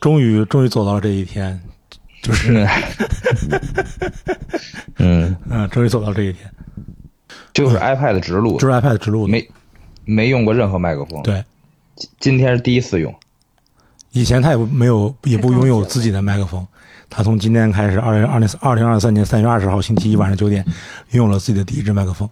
终于终于走到了这一天，就是嗯，嗯，终于走到这一天，就是 iPad 直录就，是 iPad 直录，没没用过任何麦克风，对，今天是第一次用。以前他也不没有也不拥有自己的麦克风，他从今天开始，二零二零二零二三年三月二十号星期一晚上九点，拥有了自己的第一支麦克风。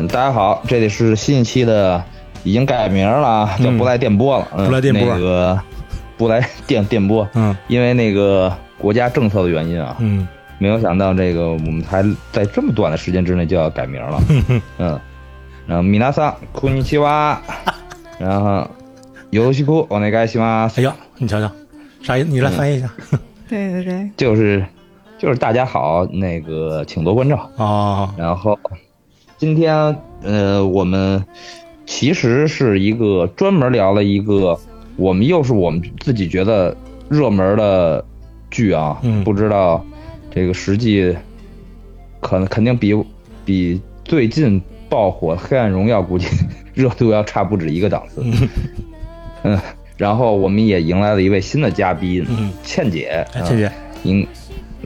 嗯，大家好，这里是新一期的，已经改名了啊，叫嗯不来电波了。嗯不来电波那个不来电电波，嗯因为那个国家政策的原因啊，嗯没有想到这个我们才在这么短的时间之内就要改名了。嗯，然后米娜桑库尼奇瓦，然后游戏库我那个西马哎呀，你瞧瞧，啥意思？你来翻译一下。对对对，就是就是大家好，那个请多关照。哦，然后今天呃，我们其实是一个专门聊了一个，我们又是我们自己觉得热门的剧啊，嗯不知道这个实际可能肯定比比最近爆火《黑暗荣耀》估计 热度要差不止一个档次。嗯，然后我们也迎来了一位新的嘉宾，嗯，倩姐，哎，倩姐，您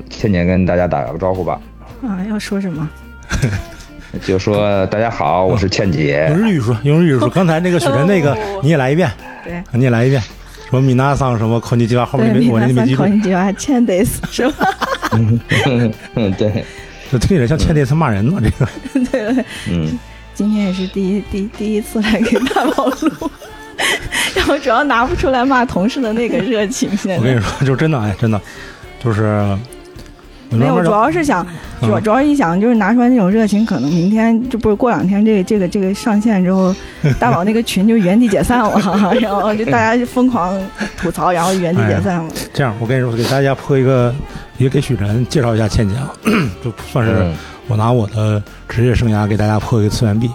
倩姐跟大家打个招呼吧。啊，要说什么？就说大家好，我是倩姐用。日语说，用日语说。刚才那个雪晨那个 哦你也来一遍，对你也来一遍。什么米娜桑什么考尼基瓦后面对，没我那没记住考，你就要欠得死是吧？嗯，对，就听起来像倩姐在骂人呢。这个，对对，嗯，今天也是第一第第一次来给大宝录，然后主要拿不出来骂同事的那个热情，现在我跟你说，就真的哎，真的就是没有，主要是想主主要一想就是拿出来那种热情，可能明天就不是过两天这个这个这个上线之后，大宝那个群就原地解散了，然后就大家就疯狂吐槽，然后原地解散了。这样。我跟你说，给大家破一个，也给许晨介绍一下倩姐啊，就算是嗯我拿我的职业生涯给大家破一个次元壁。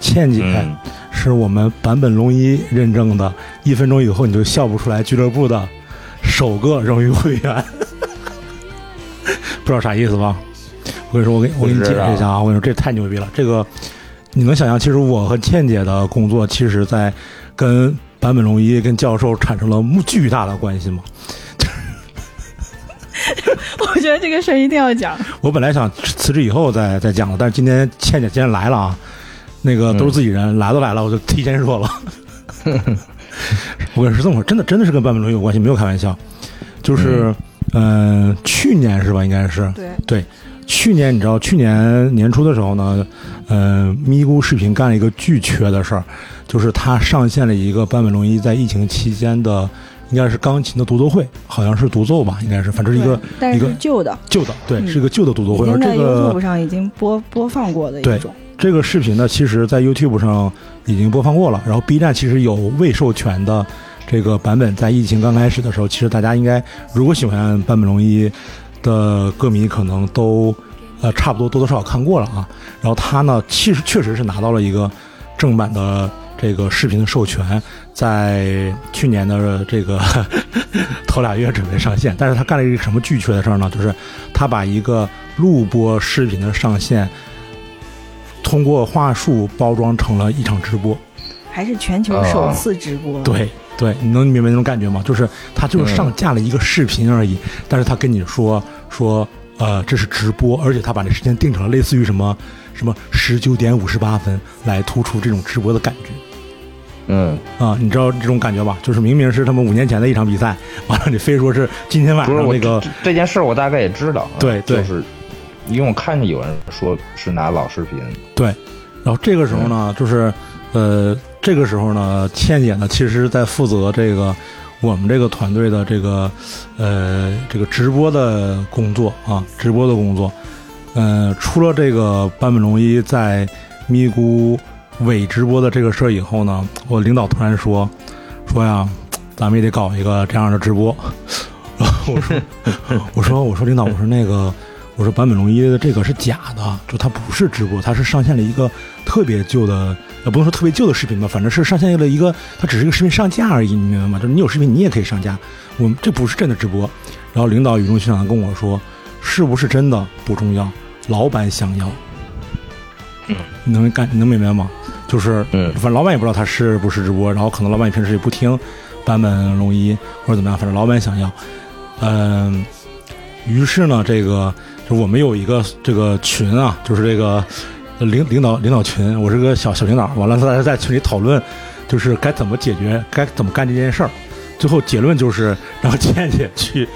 倩姐嗯是我们版本龙一认证的，一分钟以后你就笑不出来俱乐部的首个荣誉会员，不知道啥意思吧？我跟你说，我给我给你解释一下啊！我跟你说，这太牛逼了。这个你能想象，其实我和倩姐的工作，其实在跟坂本龙一跟教授产生了巨大的关系吗？我觉得这个事儿一定要讲。我本来想辞职以后再再讲的，但是今天倩姐既然来了啊，那个都是自己人，来都来了，我就提前说了。我跟你说这么回事，真的真的是跟坂本龙一有关系，没有开玩笑。就是，嗯、去年是吧？应该是对，去年，你知道，去年年初的时候呢，嗯、咪咕视频干了一个巨缺的事儿，就是它上线了一个坂本龙一在疫情期间的，应该是钢琴的独奏会，好像是独奏吧，应该是，反正是一个一个是旧的，旧的，对，嗯是一个旧的独奏会。这个 YouTube 上已经播播放过的一对种。这个视频呢，其实在 YouTube 上已经播放过了，然后 B 站其实有未授权的这个版本，在疫情刚开始的时候，其实大家应该如果喜欢坂本龙一的歌迷，可能都呃差不多多多少少看过了啊。然后他呢，其实确实是拿到了一个正版的这个视频的授权，在去年的这个 头俩月准备上线，但是他干了一个什么巨缺的事儿呢？就是他把一个录播视频的上线。通过话术包装成了一场直播。还是全球首次直播。对对，你能明白那种感觉吗？就是他就是上架了一个视频而已，但是他跟你说说，呃，这是直播，而且他把这时间定成了类似于什么什么十九点五十八分，来突出这种直播的感觉。嗯，啊，你知道这种感觉吧？就是明明是他们五年前的一场比赛，完了你非说是今天晚上那个这这件事我大概也知道对就是因为我看见有人说是拿老视频，对，然后这个时候呢，就是呃，这个时候呢，倩姐呢，其实在负责这个我们这个团队的这个呃这个直播的工作啊，直播的工作。呃，出了这个坂本龙一在咪咕伪直播的这个事儿以后呢，我领导突然说说呀，咱们也得搞一个这样的直播。我说 我说我说领导，我说那个。我说坂本龙一的这个是假的，就它不是直播，它是上线了一个特别旧的也不能说特别旧的视频吧，反正是上线了一个，它只是一个视频上架而已，你明白吗？就是你有视频你也可以上架，我们这不是真的直播。然后领导语重心长地跟我说，是不是真的不重要，老板想要。嗯，你能干你能明白吗？就是，嗯反正老板也不知道他是不是直播，然后可能老板平时也不听版本龙一或者怎么样，反正老板想要，嗯、于是呢，这个就我们有一个这个群啊，就是这个呃领领导领导群，我是个小小领导，完了大家在群里讨论，就是该怎么解决，该怎么干这件事儿。最后结论就是让倩倩去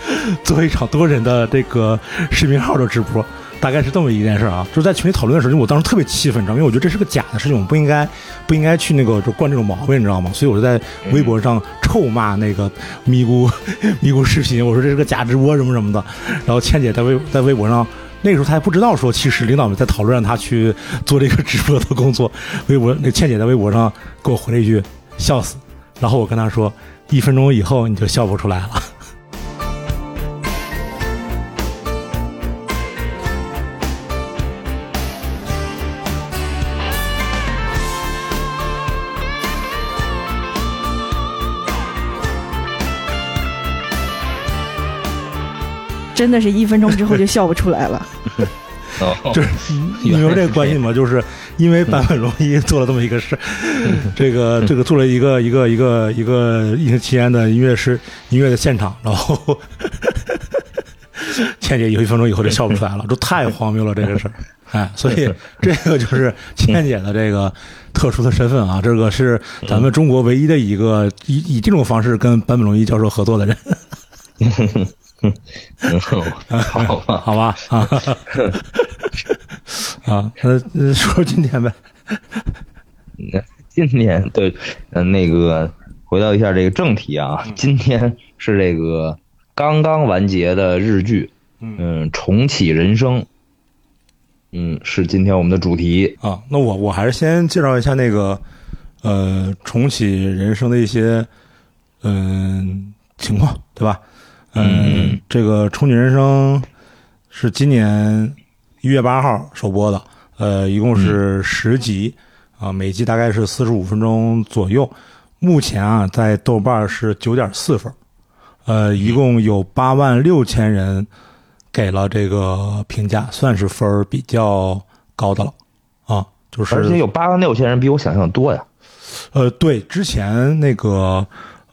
做一场多人的这个视频号的直播，大概是这么一件事啊。就是在群里讨论的时候，因为我当时特别气愤，你知道吗，因为我觉得这是个假的事情，我不应该不应该去那个就惯这种毛病，你知道吗？所以我就在微博上臭骂那个咪咕咪咕视频，我说这是个假直播什么什么的。然后倩姐在微在微博上。那个时候他还不知道说，其实领导们在讨论让他去做这个直播的工作。微博那倩姐在微博上给我回了一句“笑死”，然后我跟她说：“一分钟以后你就笑不出来了。”真的是一分钟之后就笑不出来了。哦，就是你说这个关系吗？就是因为坂本龙一做了这么一个事，这个这个做了一个一个一个一个疫情期间的音乐是音乐的现场，然后 倩姐有一分钟以后就笑不出来了，这太荒谬了这个事儿。哎，所以这个就是倩姐的这个特殊的身份啊，这个是咱们中国唯一的一个以以这种方式跟坂本龙一教授合作的人，嗯好吧，好吧？啊啊，那说说今天呗。今天对，嗯，那个回到一下这个正题啊，今天是这个刚刚完结的日剧，嗯，重启人生，嗯，是今天我们的主题。啊，那我我还是先介绍一下那个呃重启人生的一些嗯、情况，对吧？嗯，这个憧憬人生是今年一月八号首播的，呃，一共是十集啊，每集大概是四十五分钟左右。目前啊，在豆瓣是九点四分，呃，一共有八万六千人给了这个评价，算是分儿比较高的了啊。就是而且有八万六千人，比我想象的多呀。呃，对，之前那个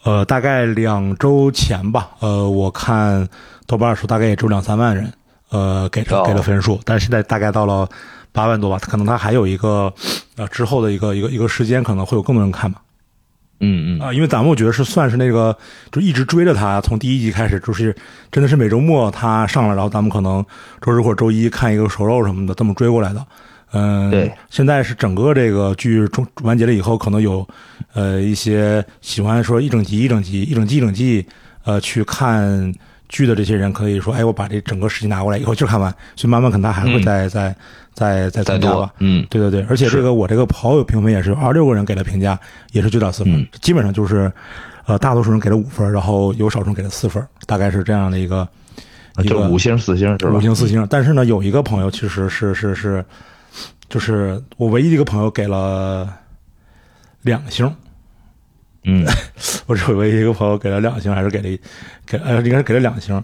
呃，大概两周前吧，呃，我看豆瓣说大概也只有两三万人，呃，给哦给了分数，但是现在大概到了八万多吧，可能他还有一个呃之后的一个一个一个时间，可能会有更多人看吧。嗯嗯啊，因为咱们我觉得是算是那个，就一直追着他，从第一集开始，就是真的是每周末他上了，然后咱们可能周日或者周一看一个熟肉什么的，这么追过来的。嗯，对。现在是整个这个剧中完结了以后，可能有呃一些喜欢说一整集一整集一整季一整季呃去看剧的这些人，可以说，哎，我把这整个十集拿过来以后就看完，所以慢慢可能他还会嗯再、再再再再增加吧。，多嗯对对对，而且这个我这个跑友评分也是二十六个人给的评价也是九点四分，嗯基本上就是，呃，大多数人给了五分，然后有少数人给了四分，大概是这样的一个一个就五星四星是吧？五星四星。但是呢，有一个朋友其实是是是，就是我唯一的一个朋友给了两星，嗯。我只有唯一一个朋友给了两星，还是给了一给呃应该是给了两星，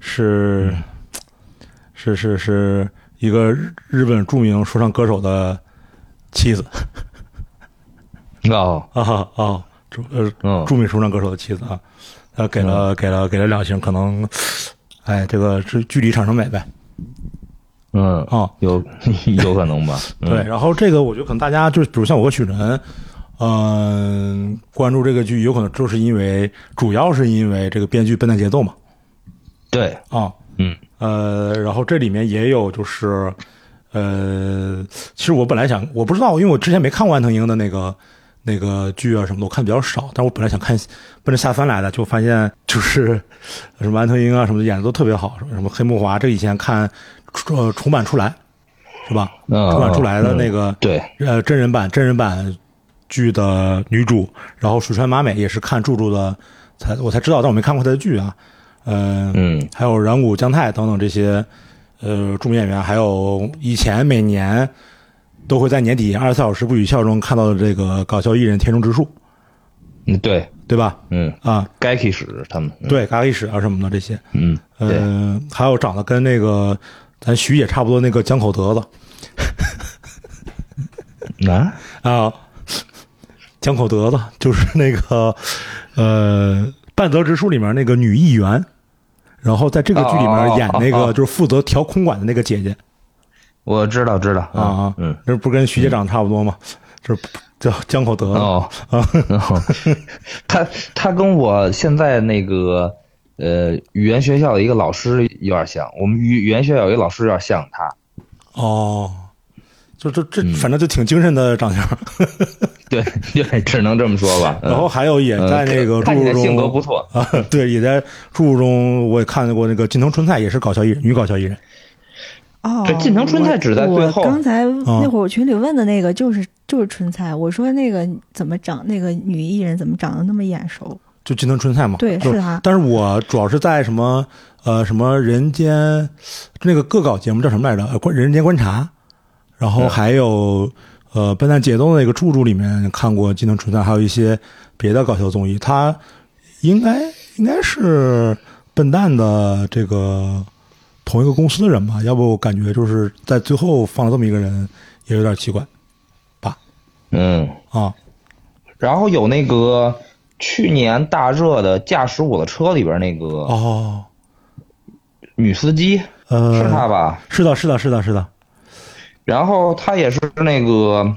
是、是是是一个日日本著名说唱歌手的妻子。哦。啊哈啊，著呃嗯著名说唱歌手的妻子啊，他给了给了给了两星，可能，哎，这个是距离产生美呗嗯啊，有 有可能吧？嗯对，然后这个我觉得可能大家就是，比如像我和许晨，嗯、关注这个剧，有可能就是因为主要是因为这个编剧笨蛋节奏嘛对，啊，嗯呃，然后这里面也有就是，呃，其实我本来想，我不知道，因为我之前没看过安藤英的那个那个剧啊什么的，我看比较少。但我本来想看，奔着下番来的，就发现就是什么安藤英啊什么的演的都特别好，什么黑木华，这以前看呃重版出来是吧？嗯重版出来的那个、对，呃真人版真人版剧的女主，然后水川麻美也是看柱柱的才我才知道，但我没看过她的剧啊。嗯嗯还有软骨将太等等这些呃著名演员，还有以前每年都会在年底二十四小时不许笑中看到的这个搞笑艺人田中直树，嗯，对，对吧？嗯，啊，该开始他们，嗯，对，咖喱史啊什么的这些，嗯，对，呃，还有长得跟那个咱徐姐差不多那个江口德子。啊，啊，江口德子就是那个呃《半泽直树》里面那个女议员，然后在这个剧里面演那个就是负责调空管的那个姐姐。我知道，知道，啊啊，嗯，这不跟徐姐长得差不多吗？就是叫江口德子。哦，啊，哦。他他跟我现在那个呃语言学校的一个老师有点像，我们语语言学校有一个老师有点像他，哦，就这这嗯反正就挺精神的长相，对对，只能这么说吧。嗯然后还有也在那个注中性格不错，啊，对，也在注中我也看过那个近藤春菜，也是搞笑艺人，女搞笑艺人。哦，这近藤春菜只在最后我刚才嗯那会儿我群里问的那个就是就是春菜，我说那个怎么长那个女艺人怎么长得那么眼熟？就近藤春菜嘛，对，就是他。但是我主要是在什么呃什么人间那个恶搞节目叫什么来着？呃观人间观察，然后嗯还有呃笨蛋节奏那个柱柱里面看过近藤春菜，还有一些别的搞笑综艺，他应该应该是笨蛋的这个同一个公司的人吧？要不我感觉就是在最后放了这么一个人，也有点奇怪吧嗯，啊。然后有那个去年大热的《驾驶我的车》里边那个哦，女司机，呃，是她吧？是的，是的，是的，是的。然后她也是那个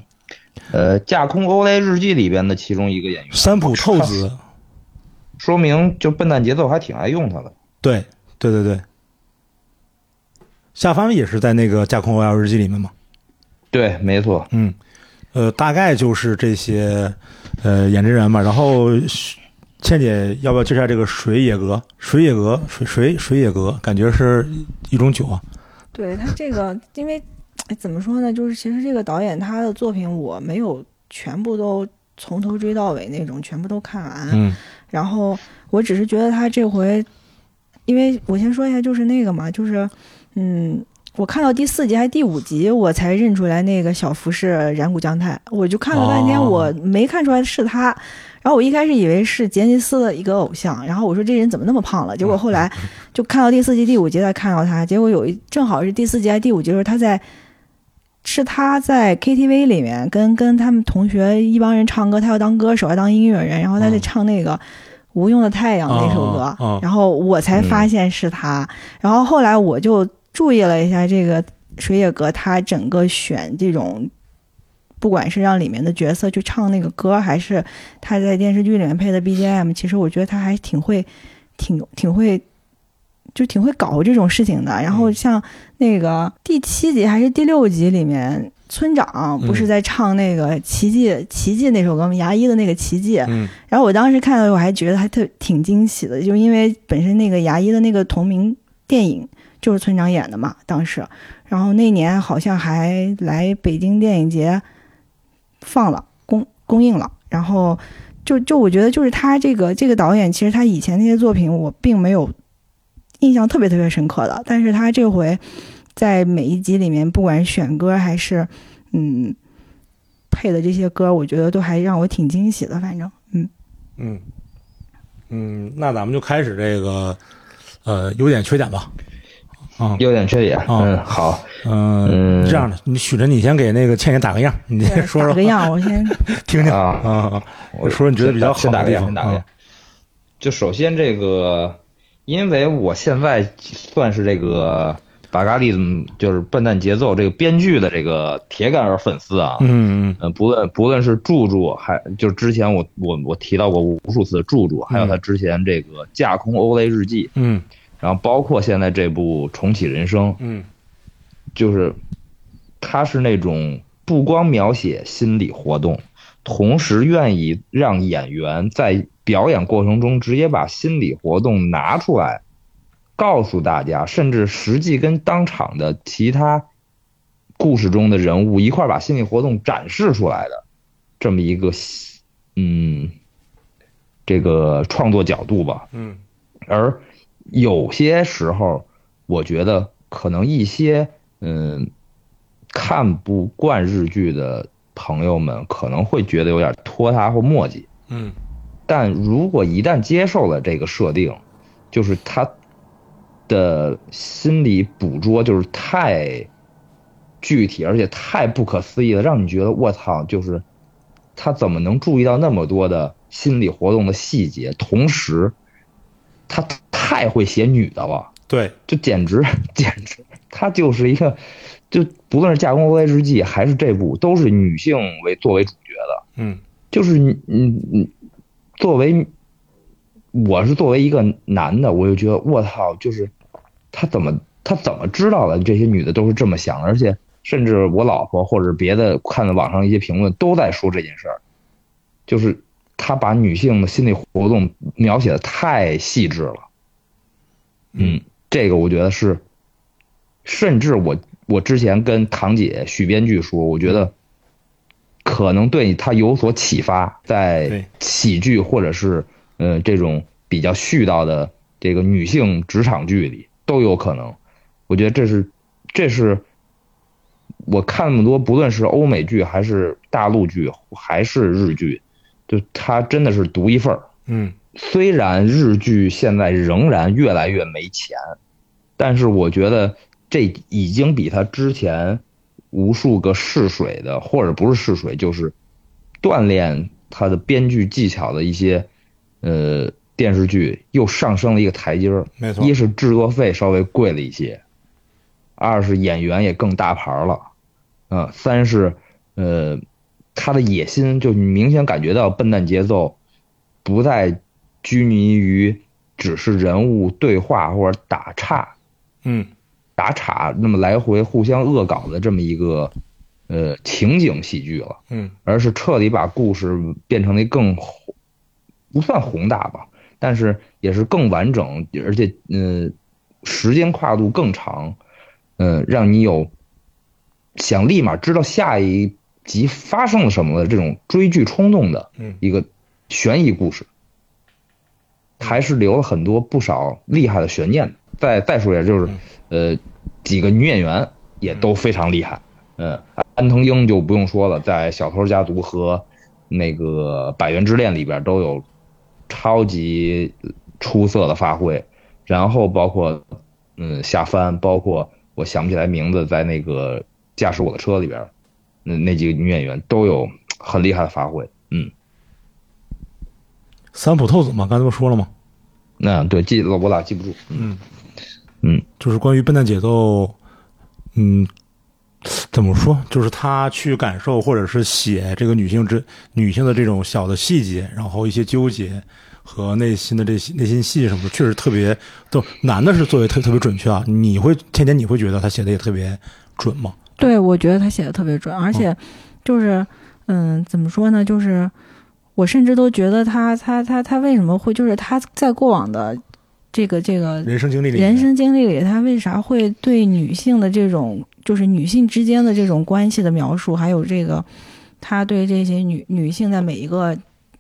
呃《架空欧莱日记》里边的其中一个演员，三浦透子，说明就笨蛋节奏还挺爱用她的。对对对对，夏帆也是在那个《架空 OL 日记》里面嘛。对，没错。嗯，呃，大概就是这些呃演职人嘛。然后倩姐要不要介绍这个水野阁？水野阁，水水水野阁，感觉是一种酒啊。对他这个，因为哎怎么说呢，就是其实这个导演他的作品我没有全部都从头追到尾那种，全部都看完。嗯然后我只是觉得他这回，因为我先说一下，就是那个嘛，就是嗯，我看到第四集还是第五集，我才认出来那个小福是染谷将太，我就看了半天，哦我没看出来是他。然后我一开始以为是杰尼斯的一个偶像，然后我说这人怎么那么胖了？结果后来就看到第四集、第五集才看到他，结果有一正好是第四集还是第五集的时候，他在是他在 KTV 里面跟跟他们同学一帮人唱歌，他要当歌手，要当音乐人，然后他在嗯唱那个《无用的太阳》那首歌，然后我才发现是他，然后后来我就注意了一下这个水野格，他整个选这种。不管是让里面的角色去唱那个歌，还是他在电视剧里面配的 BGM，其实我觉得他还挺会，挺挺会，就挺会搞这种事情的。然后像那个第七集还是第六集里面，村长不是在唱那个《奇迹》奇迹那首歌吗？牙医的那个奇迹。嗯然后我当时看到，我还觉得还特挺惊喜的，就因为本身那个牙医的那个同名电影就是村长演的嘛，当时，然后那年好像还来北京电影节放了公公映了，然后就就我觉得就是他这个这个导演，其实他以前那些作品我并没有印象特别特别深刻的，但是他这回在每一集里面，不管选歌还是嗯配的这些歌，我觉得都还让我挺惊喜的，反正嗯。嗯嗯，那咱们就开始这个呃优点缺点吧。啊优点缺点，哦嗯，好，嗯，嗯。这样的，你许着你先给那个倩倩打个样，你先说说。打个样，我先。听听。啊。啊啊，我说说你觉得比较好先打个样，的地方先打个样。啊。就首先这个，因为我现在算是这个巴嘎利姆就是笨蛋节奏这个编剧的这个铁杆儿粉丝啊，嗯嗯。呃，不论不论是柱柱，还就是之前我我我提到过无数次的柱柱，还有他之前这个架空欧雷日记，嗯然后包括现在这部重启人生，嗯就是他是那种不光描写心理活动，同时愿意让演员在表演过程中直接把心理活动拿出来，告诉大家，甚至实际跟当场的其他故事中的人物一块儿把心理活动展示出来的这么一个嗯这个创作角度吧。嗯而有些时候，我觉得可能一些嗯看不惯日剧的朋友们可能会觉得有点拖沓或磨叽，嗯。但如果一旦接受了这个设定，就是他的心理捕捉就是太具体，而且太不可思议了，让你觉得我操，就是他怎么能注意到那么多的心理活动的细节，同时他太会写女的了。对，就简直 简直，他就是一个，就不论是《架空 OA 日记》还是这部，都是女性为作为主角的。嗯就是你你你，作为我是作为一个男的，我就觉得我操，就是他怎么他怎么知道的这些女的都是这么想的，而且甚至我老婆或者别的看的网上一些评论都在说这件事儿，就是他把女性的心理活动描写的太细致了。嗯，这个我觉得是，甚至我我之前跟堂姐许编剧说，我觉得可能对他有所启发，在喜剧或者是呃这种比较絮叨的这个女性职场剧里都有可能。我觉得这是这是我看那么多，不论是欧美剧还是大陆剧还是日剧，就它真的是独一份儿。嗯虽然日剧现在仍然越来越没钱，但是我觉得这已经比他之前无数个试水的，或者不是试水，就是锻炼他的编剧技巧的一些呃电视剧又上升了一个台阶儿。没错一是制作费稍微贵了一些，二是演员也更大牌了，嗯、三是呃他的野心就明显感觉到笨蛋节奏不再拘泥于只是人物对话或者打岔嗯。打岔那么来回互相恶搞的这么一个呃情景喜剧了。嗯。而是彻底把故事变成了一更不算宏大吧，但是也是更完整，而且嗯、时间跨度更长，嗯、让你有想立马知道下一集发生了什么的这种追剧冲动的嗯。一个悬疑故事，还是留了很多不少厉害的悬念的。再再说一下，就是呃几个女演员也都非常厉害，嗯，安藤英就不用说了，在《小偷家族》和那个《百元之恋》里边都有超级出色的发挥，然后包括嗯夏帆，包括我想不起来名字，在那个《驾驶我的车》里边，那那几个女演员都有很厉害的发挥，嗯，三浦透子嘛，刚才不说了吗？那对记我俩记不住，嗯嗯就是关于笨蛋节奏，嗯，怎么说？就是他去感受或者是写这个女性之女性的这种小的细节，然后一些纠结和内心的这些内心戏什么的，确实特别都男的是作为特特别准确啊。你会天天你会觉得他写的也特别准吗？对，我觉得他写的特别准，而且就是，嗯，怎么说呢？就是我甚至都觉得他他他他为什么会，就是他在过往的这个这个人生经历里面，人生经历里，他为啥会对女性的这种，就是女性之间的这种关系的描述，还有这个他对这些女女性在每一个，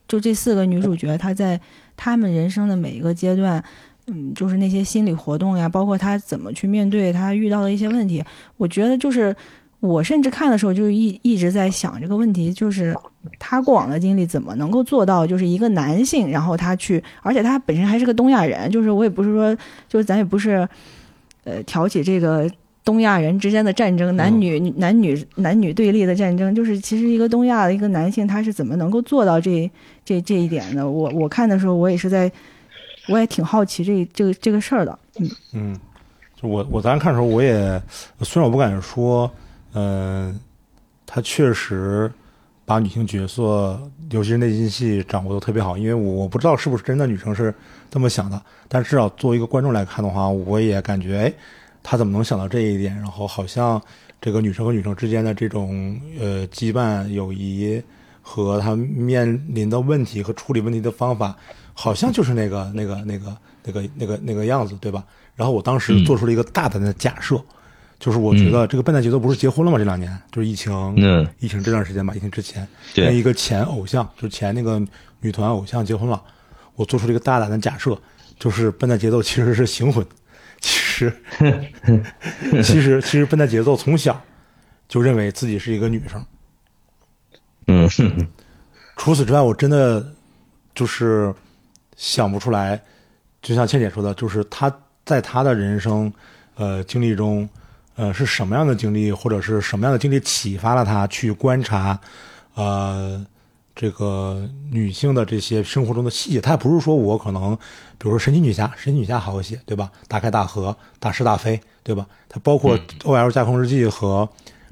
就这四个女主角，她在她们人生的每一个阶段，嗯，就是那些心理活动呀，包括她怎么去面对她遇到的一些问题，我觉得就是我甚至看的时候就一一直在想这个问题，就是他过往的经历怎么能够做到，就是一个男性，然后他去，而且他本身还是个东亚人，就是我也不是说，就是咱也不是，呃，挑起这个东亚人之间的战争，男女、男女男女对立的战争，就是其实一个东亚的一个男性，他是怎么能够做到这这这一点的？我我看的时候，我也是在，我也挺好奇这这个这个事儿的，嗯嗯，就我我当时看的时候，我也虽然我不敢说，嗯、他确实把女性角色，尤其是内心戏掌握的特别好，因为我我不知道是不是真的女生是这么想的，但至少作为一个观众来看的话，我也感觉，哎，他怎么能想到这一点？然后好像这个女生和女生之间的这种呃羁绊、友谊和他面临的问题和处理问题的方法，好像就是那个那个那个那个那个那个样子，对吧？然后我当时做出了一个大胆的假设，就是我觉得这个笨蛋节奏不是结婚了吗？这两年就是疫情，嗯，疫情这段时间吧，疫情之前，对跟一个前偶像，就是前那个女团偶像结婚了。我做出了一个大胆的假设，就是笨蛋节奏其实是行婚。其实，其实其实笨蛋节奏从小就认为自己是一个女生。嗯，除此之外，我真的就是想不出来。就像倩姐说的，就是她在她的人生呃经历中，呃是什么样的经历，或者是什么样的经历启发了他去观察呃这个女性的这些生活中的细节。她不是说我可能，比如说神奇女侠，神奇女侠好写，对吧？大开大合，大是大非，对吧？它包括 O L 架空日记和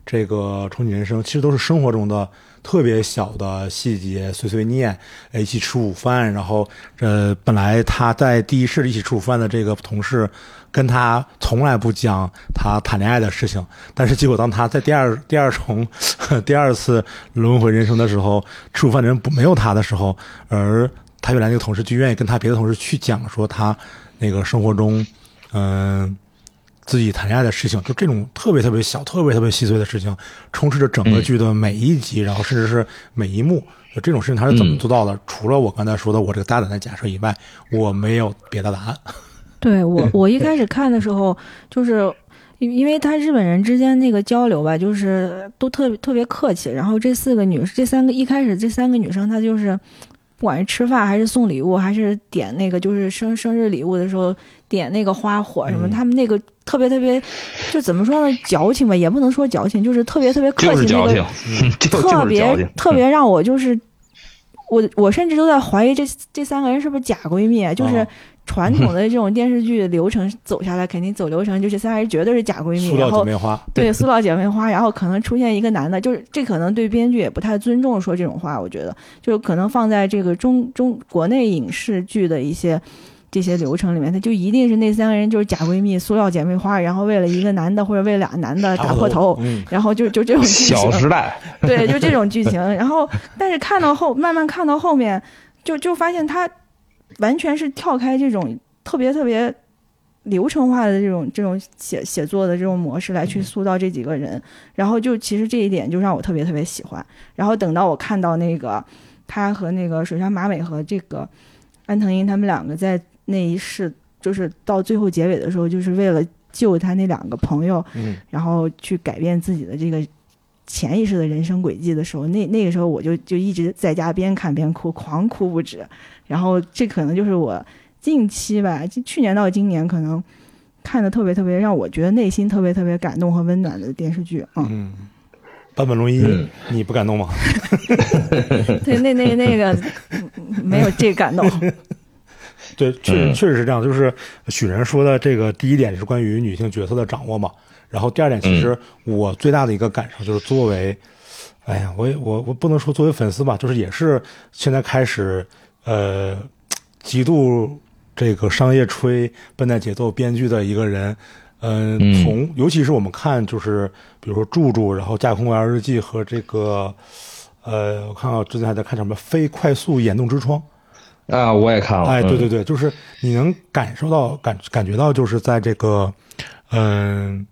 这个重启人生，其实都是生活中的。特别小的细节，碎碎念，一起吃午饭，然后，呃，本来他在第一世一起吃午饭的这个同事，跟他从来不讲他谈恋爱的事情，但是结果当他在第二 第二重 第二次轮回人生的时候，吃午饭的人不没有他的时候，而他原来那个同事就愿意跟他别的同事去讲说他那个生活中，嗯。自己谈恋爱的事情，就这种特别特别小、特别特别细碎的事情，充斥着整个剧的每一集，然后甚至是每一幕。就这种事情他是怎么做到的？除了我刚才说的我这个大胆的假设以外，我没有别的答案。对我，我一开始看的时候，就是因因为他日本人之间那个交流吧，就是都特别特别客气。然后这四个女，这三个一开始这三个女生，她就是。不管是吃饭还是送礼物，还是点那个就是生生日礼物的时候点那个花火什么，他们那个特别特别，就怎么说呢？矫情吧，也不能说矫情，就是特别特别客气那个，特别特别让我就是，我我甚至都在怀疑这这三个人是不是假闺蜜，就是。传统的这种电视剧流程走下来，肯定走流程，就是三人绝对是假闺蜜，塑料姐妹花，对，塑料姐妹花，然后可能出现一个男的，就是这可能对编剧也不太尊重说这种话，我觉得，就是可能放在这个中中国内影视剧的一些这些流程里面，他就一定是那三个人就是假闺蜜，塑料姐妹花，然后为了一个男的或者为俩男的打破头，然后就就这种剧情，小时代，对，就这种剧情，然后但是看到后，慢慢看到后面，就就发现他。完全是跳开这种特别特别流程化的这种这种写写作的这种模式来去塑造这几个人，然后就其实这一点就让我特别特别喜欢。然后等到我看到那个他和那个水上马尾和这个安藤英他们两个在那一世，就是到最后结尾的时候，就是为了救他那两个朋友，然后去改变自己的这个潜意识的人生轨迹的时候，那那个时候我就就一直在家边看边哭，狂哭不止。然后这可能就是我近期吧，去年到今年可能看的特别特别让我觉得内心特别特别感动和温暖的电视剧嗯，坂本龙一，你不感动吗？对，那那那个没有这感动。对，确确实是这样。就是许人说的这个第一点是关于女性角色的掌握嘛。然后第二点，其实我最大的一个感受就是作为，哎呀，我我我不能说作为粉丝吧，就是也是现在开始。呃，极度这个商业吹笨蛋节奏编剧的一个人，嗯，从尤其是我们看，就是比如说住住，然后架空 L 日记和这个，呃，我看到之前还在看什么非快速眼动之窗啊，我也看了，哎，对对对，就是你能感受到感感觉到，就是在这个嗯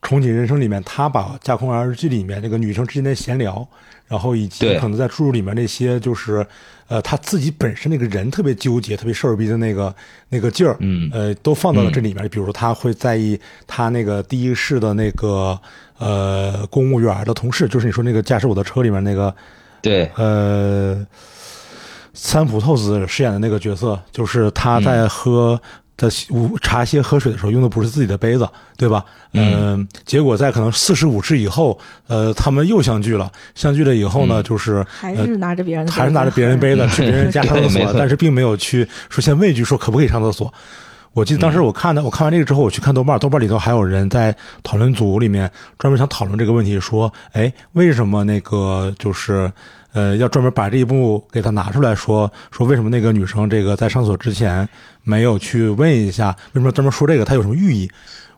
重启人生里面，他把架空 L 日记里面这个女生之间的闲聊。然后以及可能在注入里面那些就是，呃，他自己本身那个人特别纠结、特别事儿逼的那个那个劲儿，嗯，呃，都放到了这里面。比如说他会在意他那个第一世的那个呃公务员的同事，就是你说那个驾驶我的车里面那个，对，呃，三浦透子饰演的那个角色，就是他在喝。在茶歇喝水的时候用的不是自己的杯子，对吧？嗯，结果在可能四十五世以后，呃，他们又相聚了。相聚了以后呢，就是还是拿着别人的，还是拿着别人杯子去别人家上厕所，但是并没有去说先畏惧说可不可以上厕所。我记得当时我看的，我看完这个之后，我去看豆瓣，豆瓣里头还有人在讨论组里面专门想讨论这个问题，说，哎，为什么那个就是。呃，要专门把这一部给他拿出来说说，为什么那个女生这个在上锁之前没有去问一下，为什么专门说这个，他有什么寓意？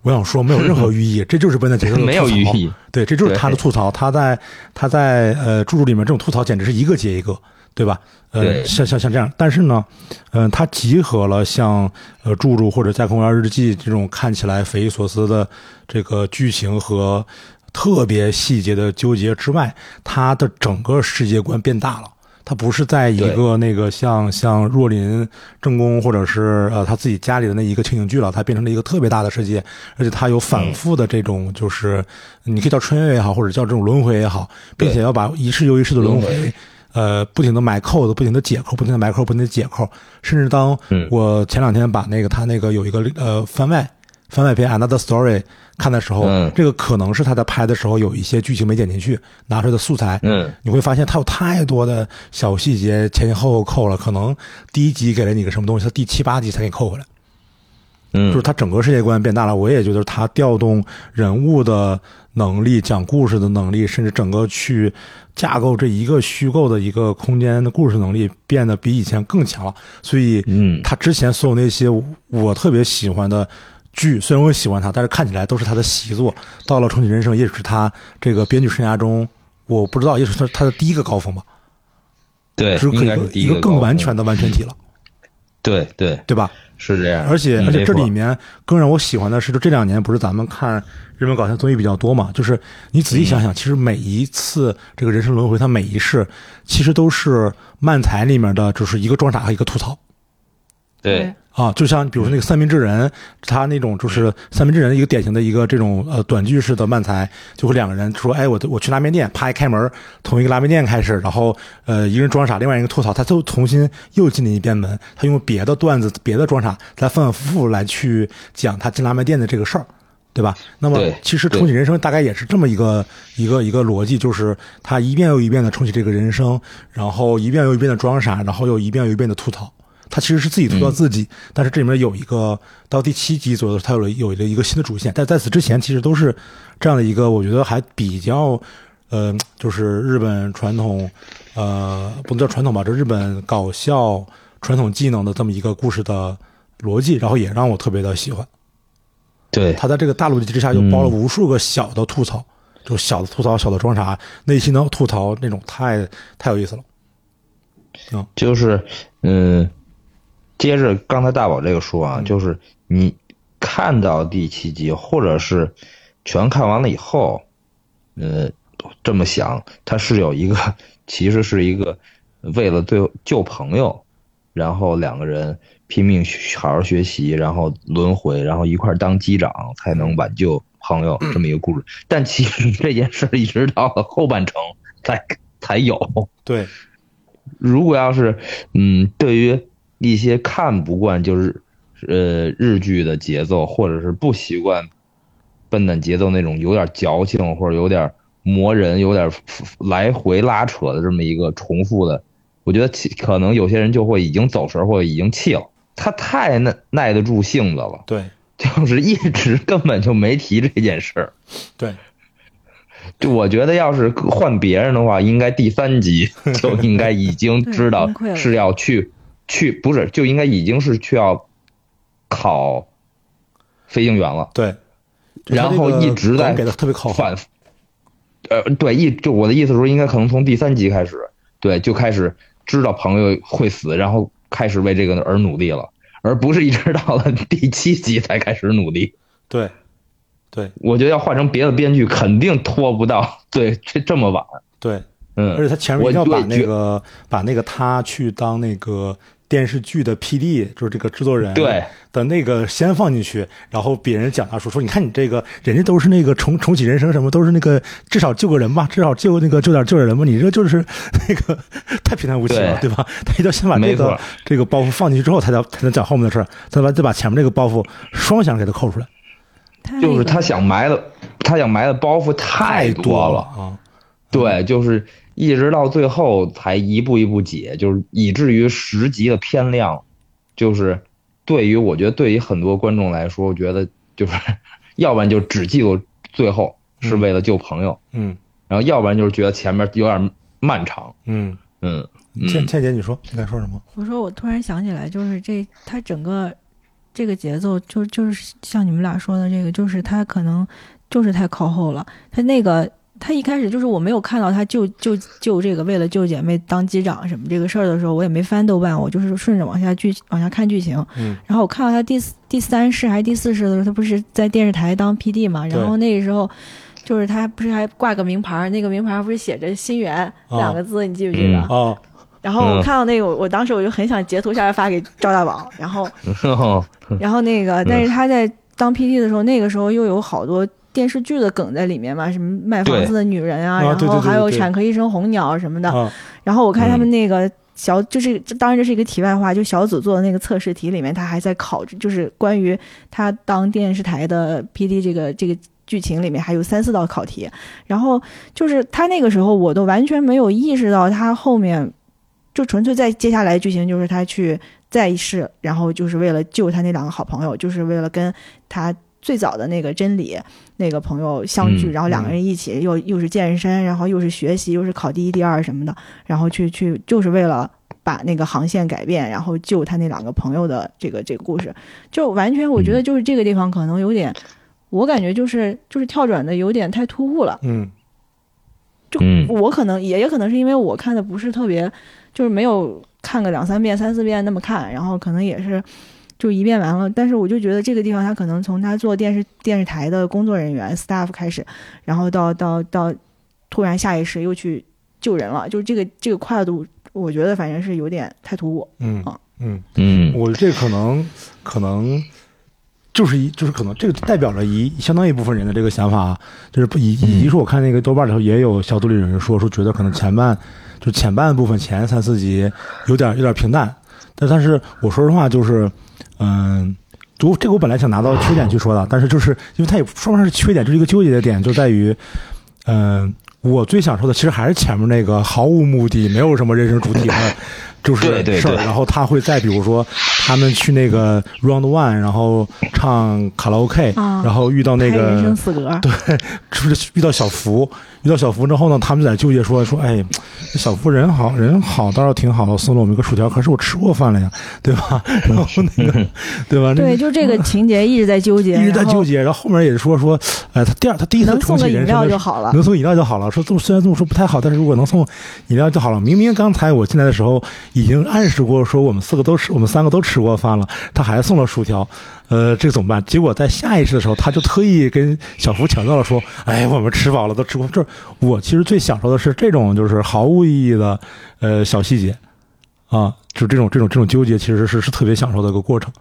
我想说，没有任何寓意，这就是笨蛋杰克的吐槽。没有寓意，对，这就是他的吐槽。他在他在呃著作里面这种吐槽简直是一个接一个，对吧？呃，像像像这样，但是呢，嗯，他集合了像呃著著或者架空园日记这种看起来匪夷所思的这个剧情和。特别细节的纠结之外，他的整个世界观变大了。他不是在一个那个像像若林正宫或者是呃他自己家里的那一个情景剧了，它变成了一个特别大的世界，而且它有反复的这种就是你可以叫穿越也好，或者叫这种轮回也好，并且要把一世又一世的轮回。呃，不停的埋扣子，不停的解扣，不停的埋扣，不停的解扣，甚至当我前两天把那个他那个有一个呃番外番外篇 Another Story 看的时候，这个可能是他在拍的时候有一些剧情没剪进去，拿出来的素材，嗯，你会发现他有太多的小细节前前后后扣了，可能第一集给了你个什么东西，他第七八集才给扣回来，嗯，就是他整个世界观变大了，我也觉得他调动人物的能力、讲故事的能力，甚至整个去。架构这一个虚构的一个空间的故事能力变得比以前更强了，所以，嗯，他之前所有那些我特别喜欢的剧，虽然我喜欢他，但是看起来都是他的习作。到了重启人生，也许是他这个编剧生涯中，我不知道，也许是他他的第一个高峰吧？对，是可以一个更完全的完全体了。对对对吧？是这样。而且而且这里面更让我喜欢的是，就这两年不是咱们看。日本搞笑综艺比较多嘛，就是你仔细想想，其实每一次这个人生轮回，它每一世其实都是漫才里面的，就是一个装傻和一个吐槽。对啊，就像比如说那个三明治人，他那种就是三明治人一个典型的一个这种呃短剧式的漫才，就会两个人说，哎，我我去拉面店，啪一开门，从一个拉面店开始，然后呃一个人装傻，另外一个吐槽，他就重新又进了一遍门，他用别的段子、别的装傻，再反反复复来去讲他进拉面店的这个事儿。对吧？那么其实重启人生大概也是这么一个一个一个逻辑，就是他一遍又一遍的重启这个人生，然后一遍又一遍的装傻，然后又一遍又一遍的吐槽。他其实是自己吐槽自己，但是这里面有一个到第七集左右，他有了有了一个新的主线。但在此之前，其实都是这样的一个，我觉得还比较呃，就是日本传统呃，不能叫传统吧，这日本搞笑传统技能的这么一个故事的逻辑，然后也让我特别的喜欢。对他在这个大逻辑之下，又包了无数个小的吐槽，就小的吐槽、小的装傻、内心的吐槽，那种太太有意思了。嗯，就是嗯，接着刚才大宝这个说啊，就是你看到第七集，或者是全看完了以后，呃，这么想，他是有一个，其实是一个为了对救朋友，然后两个人。拼命好好学习，然后轮回，然后一块当机长，才能挽救朋友这么一个故事。但其实这件事一直到了后半程才才有。对，如果要是嗯，对于一些看不惯就是呃日剧的节奏，或者是不习惯笨蛋节奏那种有点矫情或者有点磨人、有点来回拉扯的这么一个重复的，我觉得可能有些人就会已经走神或者已经气了。他太耐耐得住性子了，对，就是一直根本就没提这件事儿，对，就我觉得要是换别人的话，应该第三集就应该已经知道 是要去去，不是就应该已经是去要考飞行员了，对，然后一直在给的特别靠反，呃，对，一就我的意思说，应该可能从第三集开始，对，就开始知道朋友会死，然后。开始为这个而努力了，而不是一直到了 第七集才开始努力。对，对，我觉得要换成别的编剧，肯定拖不到对这这么晚。对，嗯，而且他前面一定要把那个把那个他去当那个。电视剧的 P.D. 就是这个制作人对的那个先放进去，然后别人讲他说说你看你这个人家都是那个重重启人生什么都是那个至少救个人吧，至少救那个救点救点人吧，你这就是那个 太平淡无奇了，对吧？他一定要先把这个这个包袱放进去之后，才能才能讲后面的事儿，再把再把前面这个包袱双向给他扣出来。就是他想埋的，他想埋的包袱太多了啊，对，就是。一直到最后才一步一步解，就是以至于十集的片量，就是对于我觉得对于很多观众来说，我觉得就是 要不然就只记住最后是为了救朋友，嗯，然后要不然就是觉得前面有点漫长，嗯嗯。倩倩姐，你说你在说什么？我说我突然想起来，就是这他整个这个节奏，就就是像你们俩说的这个，就是他可能就是太靠后了，他那个。他一开始就是我没有看到他救救救这个为了救姐妹当机长什么这个事儿的时候，我也没翻豆瓣，我就是顺着往下剧往下看剧情。嗯。然后我看到他第第三世还是第四世的时候，他不是在电视台当 P.D. 嘛？然后那个时候，就是他不是还挂个名牌，那个名牌不是写着“心源”两个字，你记不记得？哦。然后我嗯看到那个，我我当时我就很想截图下来发给赵大宝，然后 哦然后那个，但是他在当 PD 的时候，那个时候又有好多电视剧的梗在里面嘛，什么卖房子的女人啊，啊然后还有产科医生红鸟什么的。啊，然后我看他嗯们那个小，就是这当然这是一个题外话，就小组做的那个测试题里面，他还在考，就是关于他当电视台的 PD 这个这个。剧情里面还有三四道考题，然后就是他那个时候，我都完全没有意识到他后面就纯粹在接下来剧情就是他去再世，然后就是为了救他那两个好朋友，就是为了跟他最早的那个真理那个朋友相聚，嗯然后两个人一起又又是健身，然后又是学习，又是考第一、第二什么的，然后去去就是为了把那个航线改变，然后救他那两个朋友的这个这个故事，就完全我觉得就是这个地方可能有点，我感觉就是就是跳转的有点太突兀了。嗯。就嗯。我可能也也可能是因为我看的不是特别，就是没有看个两三遍、三四遍那么看，然后可能也是就一遍完了。但是我就觉得这个地方他可能从他做电视电视台的工作人员 staff 开始，然后到到到突然下意识又去救人了，就是这个这个跨度，我觉得反正是有点太突兀。嗯啊嗯，嗯我这可能可能就是一就是可能这个代表了一相当一部分人的这个想法啊，就是不以以及说我看那个豆瓣里头也有小组里人说说觉得可能前半就前半部分前三四集有点有点平淡，但但是我说实话就是嗯。就这个我本来想拿到缺点去说的，但是就是因为它也说不上是缺点，就是一个纠结的点，就在于，嗯、我最想说的其实还是前面那个毫无目的、没有什么人生主题的，就是对对事儿。对然后他会再比如说他们去那个 Round One，然后唱卡拉 OK，、啊然后遇到那个人生四格，对，就是遇到小福，遇到小福之后呢，他们就在纠结说说，哎，小福人好人好倒是挺好的，送了我们一个薯条，可是我吃过饭了呀，对吧？然后那个，对吧？对，就这个情节一直在纠结，一直在纠结，然后后面也是说说，哎，他第二他第一次能送重启个饮料就好了。能送饮料就好了。说这么虽然这么说不太好，但是如果能送饮料就好了。明明刚才我进来的时候已经暗示过，说我们四个都吃，我们三个都吃过饭了，他还送了薯条，呃，这个怎么办？结果在下意识的时候，他就特意跟小福强调了说：“哎，我们吃饱了，都吃过。”这我其实最享受的是这种就是毫无意义的呃小细节啊，就这种这种这种纠结，其实是是特别享受的一个过程。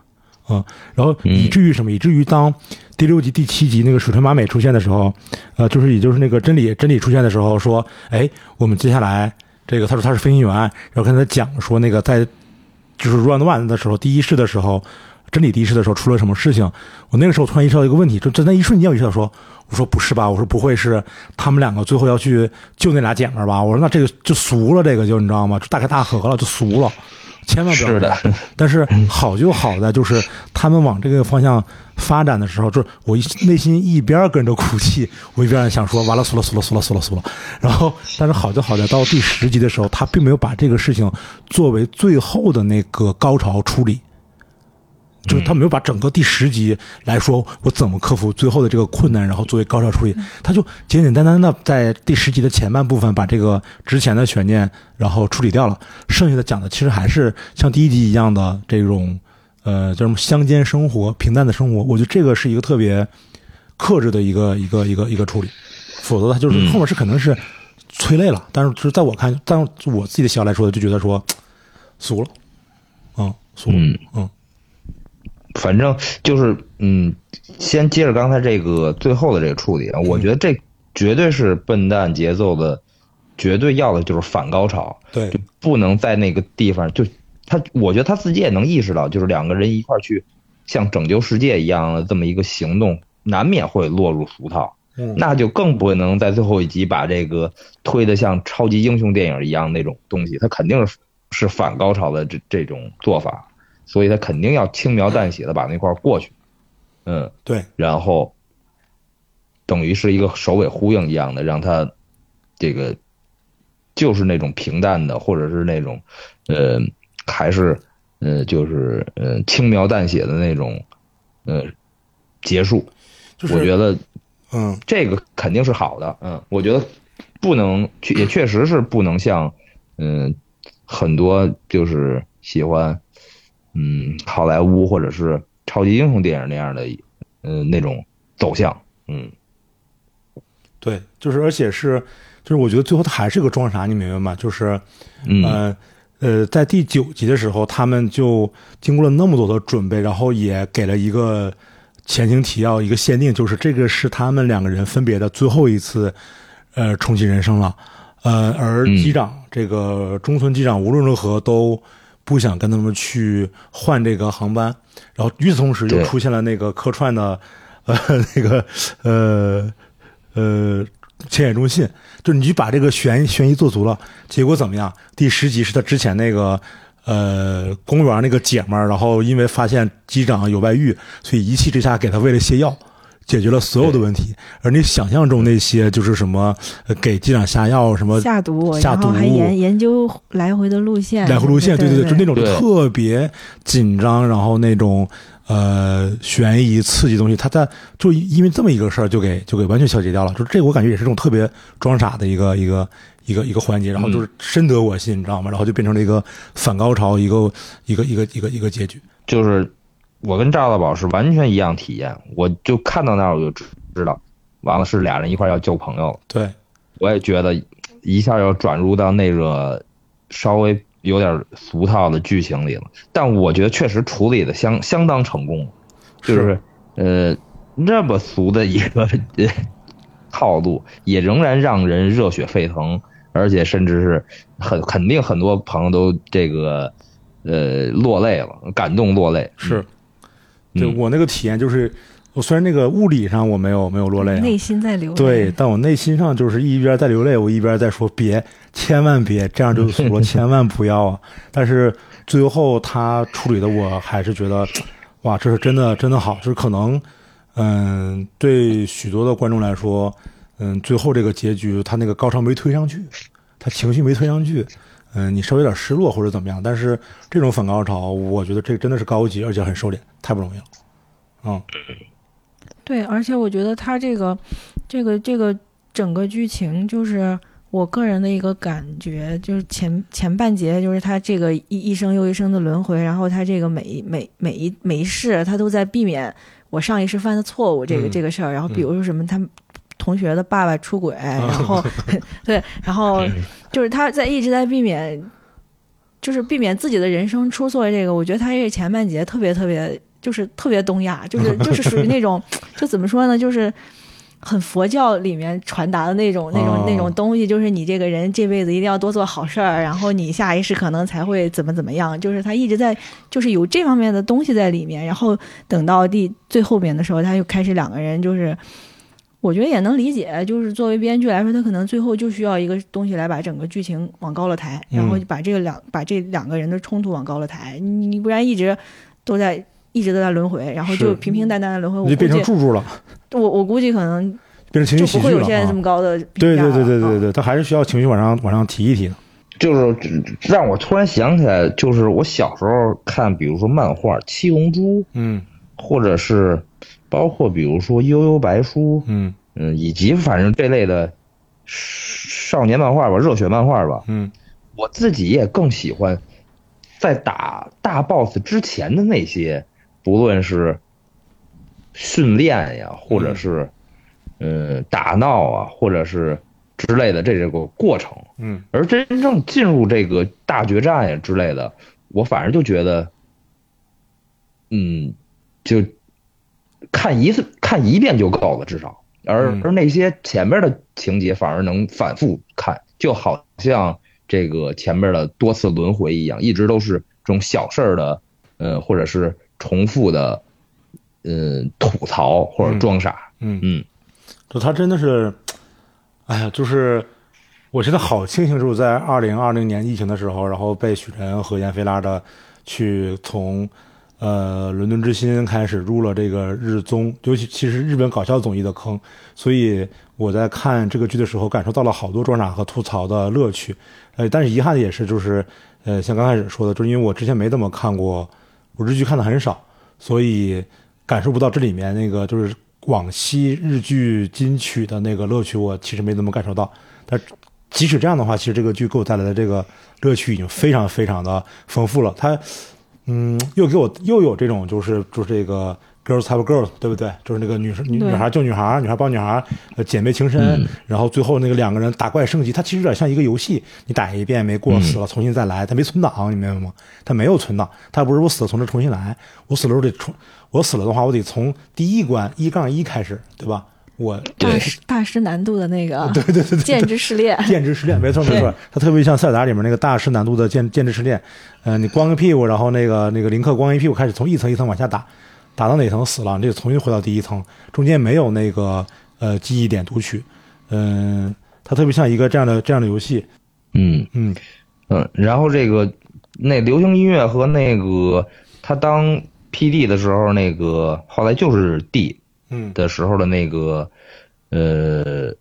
啊，然后以至于什么？以至于当第六集、第七集那个水川麻美出现的时候，呃，就是也就是那个真理真理出现的时候，说，哎，我们接下来这个他说他是飞行员，然后跟他讲说那个在就是 Round One 的时候，第一世的时候，真理第一世的时候出了什么事情？我那个时候突然意识到一个问题，就在那一瞬间我意识到说，我说不是吧？我说不会是他们两个最后要去救那俩姐们吧？我说那这个就俗了，这个就你知道吗？就大开大合了，就俗了。千万不要是的，但是好就好在就是他们往这个方向发展的时候，就是我内心一边跟着哭泣，我一边想说完了，输了，输了，输了，输了，输了。然后，但是好就好在到第十集的时候，他并没有把这个事情作为最后的那个高潮处理，就是他没有把整个第十集来说我怎么克服最后的这个困难，然后作为高潮处理，他就简简单单的在第十集的前半部分把这个之前的悬念然后处理掉了，剩下的讲的其实还是像第一集一样的这种呃叫什么乡间生活、平淡的生活。我觉得这个是一个特别克制的一个一个一个一个处理，否则他就是嗯。后面是可能是催泪了。但是就是在我看，但是我自己的小来说，就觉得说俗了，嗯，俗了，嗯。嗯反正就是嗯，先接着刚才这个最后的这个处理啊，我觉得这绝对是笨蛋节奏的，绝对要的就是反高潮，对。就不能在那个地方就他，我觉得他自己也能意识到，就是两个人一块儿去像拯救世界一样的这么一个行动，难免会落入俗套。嗯。那就更不能在最后一集把这个推的像超级英雄电影一样那种东西，他肯定是是反高潮的这这种做法，所以他肯定要轻描淡写的把那块过去，嗯，对，然后等于是一个首尾呼应一样的，让他这个就是那种平淡的，或者是那种呃还是呃就是呃轻描淡写的那种呃结束，就是我觉得。嗯。这个肯定是好的，嗯，我觉得不能确也确实是不能像，嗯，很多就是喜欢，嗯，好莱坞或者是超级英雄电影那样的，嗯，那种走向，嗯对，就是而且是就是我觉得最后他还是个装傻，你明白吗？就是嗯呃呃，在第九集的时候，他们就经过了那么多的准备，然后也给了一个前情提要，一个限定，就是这个是他们两个人分别的最后一次，呃，重启人生了。呃，而机长、这个中村机长无论如何都不想跟他们去换这个航班，然后与此同时又出现了那个客串的，呃，那个 呃呃千野中信，就是你就把这个悬悬疑做足了，结果怎么样？第十集是他之前那个呃公园那个姐们儿，然后因为发现机长有外遇，所以一气之下给他喂了泻药。解决了所有的问题，而你想象中那些就是什么呃给机长下药什么下毒，下然后还毒研研究来回的路线，来回路线，对对对，就那种特别紧张，然后那种呃悬疑刺激东西，他在就因为这么一个事儿就给就给完全消解掉了。就是这我感觉也是这种特别装傻的一个一个一个一个环节，然后就是深得我心，你知道吗？然后就变成了一个反高潮，一个一个一个一个一个结局。就是我跟赵大宝是完全一样体验，我就看到那儿我就知知道，完了是俩人一块要救朋友了。对，我也觉得一下要转入到那个稍微有点俗套的剧情里了，但我觉得确实处理的相相当成功，就是呃那么俗的一个呃套路，也仍然让人热血沸腾，而且甚至是很肯定很多朋友都这个呃落泪了，感动落泪。是，对嗯我那个体验就是，我虽然那个物理上我没有没有落泪、啊，内心在流泪。对，但我内心上就是一边在流泪，我一边在说别，千万别这样就俗了，千万不要啊！但是最后他处理的，我还是觉得，哇，这是真的真的好，就是可能，嗯，对许多的观众来说，嗯，最后这个结局他那个高潮没推上去，他情绪没推上去。嗯，你稍微有点失落或者怎么样，但是这种反高潮，我觉得这真的是高级，而且很收敛，太不容易了。嗯，对，而且我觉得他这个这个这个整个剧情，就是我个人的一个感觉，就是前前半节就是他这个一一生又一生的轮回，然后他这个每一每每一每一世，他都在避免我上一世犯的错误这个、嗯这个事儿。然后比如说什么他。同学的爸爸出轨，然后对，然后就是他在一直在避免，就是避免自己的人生出错。这个我觉得他这个前半节特别特别，就是特别东亚，就是 就是属于那种，就怎么说呢，就是很佛教里面传达的那种那种哦那种东西，就是你这个人这辈子一定要多做好事儿，然后你下一世可能才会怎么怎么样。就是他一直在，就是有这方面的东西在里面。然后等到第最后面的时候，他又开始两个人就是。我觉得也能理解，就是作为编剧来说，他可能最后就需要一个东西来把整个剧情往高了抬，然后嗯把这个两把这两个人的冲突往高了抬。你你不然一直都在一直都在轮回，然后就平平淡淡的轮回。就变成柱柱了，我我估计可能 变成情就不会绪喜剧了啊有现在这么！高的对对对对对，他还是需要情绪往上往上提一提的。就是让我突然想起来，就是我小时候看，比如说漫画《七龙珠》，嗯或者是包括比如说《悠悠白书》，嗯。嗯，以及反正这类的少年漫画吧、热血漫画吧，嗯。我自己也更喜欢在打大 boss 之前的那些，不论是训练呀，或者是嗯、呃打闹啊，或者是之类的这个过程。嗯。而真正进入这个大决战呀之类的，我反而就觉得，嗯，就看一次看一遍就够了，至少。而嗯而那些前面的情节反而能反复看，就好像这个前面的多次轮回一样，一直都是这种小事儿的，呃，或者是重复的，呃，吐槽或者装傻。嗯，嗯就他真的是，哎呀，就是我现在好庆幸，就是在二零二零年疫情的时候，然后被许晨和闫飞拉着去从呃伦敦之心开始入了这个日综，尤其其实日本搞笑综艺的坑，所以我在看这个剧的时候，感受到了好多装傻和吐槽的乐趣。呃，但是遗憾的也是，就是呃，像刚开始说的，就是因为我之前没怎么看过，我日剧看的很少，所以感受不到这里面那个就是往昔日剧金曲的那个乐趣，我其实没怎么感受到。但即使这样的话，其实这个剧给我带来的这个乐趣已经非常非常的丰富了。它，嗯，又给我又有这种就是就是这个 girls have girls，对不对？就是那个女生女女孩救女孩，女孩帮女孩，呃，姐妹情深。嗯然后最后那个两个人打怪升级，它其实有点像一个游戏，你打一遍没过死了，重新再来，它没存档，你明白吗？它没有存档，它不是我死了从这重新来，我死了我得重，我死了的话，我得从第一关一杠一开始，对吧？我大师大师难度的那个对对对对，剑之试炼，剑之试炼，没错没错，它特别像塞尔达里面那个大师难度的剑剑之试炼。呃，你光个屁股，然后那个那个林克光一屁股开始从一层一层往下打，打到哪层死了，你得重新回到第一层，中间没有那个呃记忆点读取。嗯、它特别像一个这样的这样的游戏。嗯。嗯。嗯，然后这个那流行音乐和那个他当 P.D 的时候，那个后来就是 D 嗯的时候的那个呃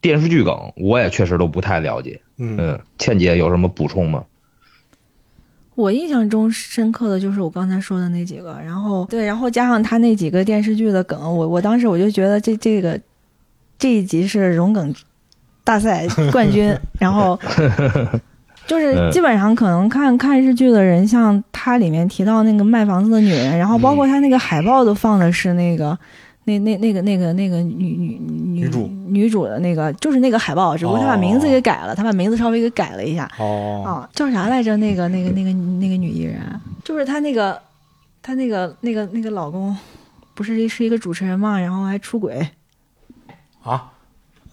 电视剧梗，我也确实都不太了解。嗯嗯，倩姐有什么补充吗？我印象中深刻的就是我刚才说的那几个，然后对，然后加上他那几个电视剧的梗，我我当时我就觉得这这个这一集是融梗大赛冠军，然后就是嗯基本上可能看看日剧的人，像它里面提到那个卖房子的女人，然后包括他那个海报都放的是那个。那那那个那个那个女女女女主女主的那个就是那个海报，只不过他把名字给改了，他把名字稍微给改了一下。哦啊，叫啥来着？那个、那个、那个、那个女艺人，就是她那个，她那个、那个、那个老公，不是是一个主持人嘛，然后还出轨。啊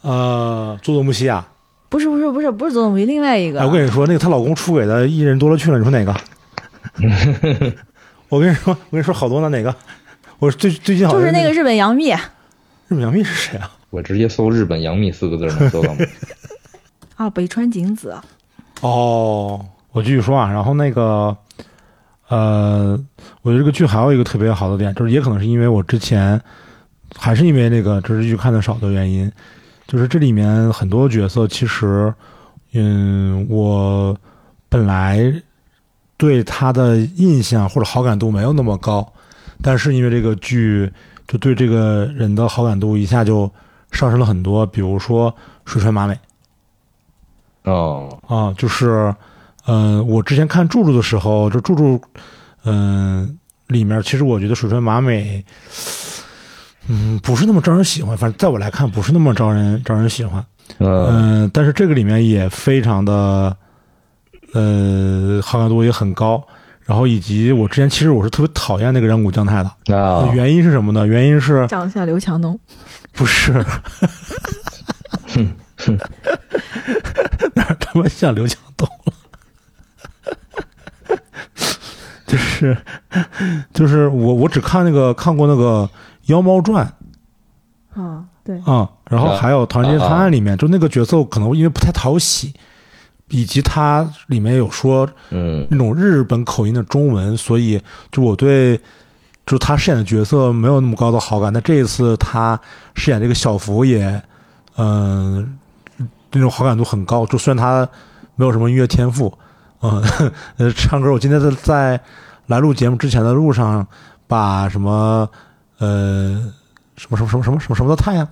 呃，佐佐木希亚。不是不是不是不是佐佐木希，另外一个。我跟你说，那个她老公出轨的艺人多了去了，你说哪个？我跟你说，我跟你说好多呢，哪个？我最最近好像就是那个日本杨幂日本杨幂是谁啊？我直接搜“日本杨幂”四个字能搜到吗？啊，北川景子。哦，我继续说啊，然后那个，呃，我觉得这个剧还有一个特别好的点，就是也可能是因为我之前，还是因为那个就是剧看的少的原因，就是这里面很多角色其实，嗯，我本来对他的印象或者好感度没有那么高，但是因为这个剧，就对这个人的好感度一下就上升了很多，比如说水川麻美。哦，啊，就是，呃，我之前看柱柱的时候，就柱柱，嗯、里面其实我觉得水川麻美，嗯，不是那么招人喜欢，反正在我来看不是那么招人招人喜欢，嗯嗯、但是这个里面也非常的，呃，好感度也很高，然后以及我之前其实我是特别讨厌那个染谷将太的，啊，原因是什么呢？原因是长得像刘强东。不是？哪他妈像刘强东了？就是就是我我只看那个看过那个《妖猫传啊，对》啊，然后啊还有《唐人街探案》里面，就那个角色可能因为不太讨喜，以及他里面有说嗯那种日本口音的中文，所以就我对就他饰演的角色没有那么高的好感。但这一次他饰演这个小福也，嗯、那种好感度很高。就虽然他没有什么音乐天赋，嗯、呃，唱歌我今天在在来录节目之前的路上，把什么呃什么什么什么什么什么什么的太阳，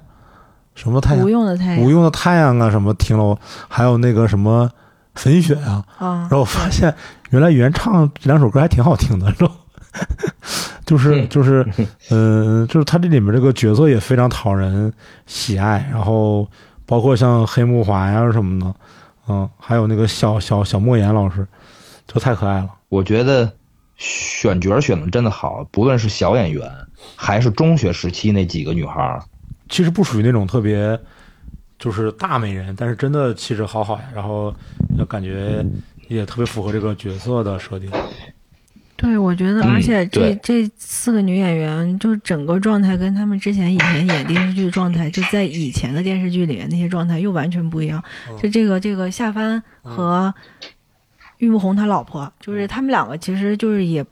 什么太阳无，用的太阳无用的太阳啊什么听了，还有那个什么粉雪啊。啊然，后我发现原来原唱这两首歌还挺好听的，然后就是就是，呃，就是他这里面这个角色也非常讨人喜爱，然后包括像黑木华呀什么的，嗯，还有那个小小小莫言老师，就太可爱了。我觉得选角选的真的好，不论是小演员还是中学时期那几个女孩儿，其实不属于那种特别就是大美人，但是真的气质好好呀，然后就感觉也特别符合这个角色的设定。对，我觉得，嗯而且这对这四个女演员，就整个状态跟她们之前以前演电视剧的状态，就在以前的电视剧里面那些状态又完全不一样。就这个这个夏帆和玉木宏他老婆，就是他们两个其实就是也。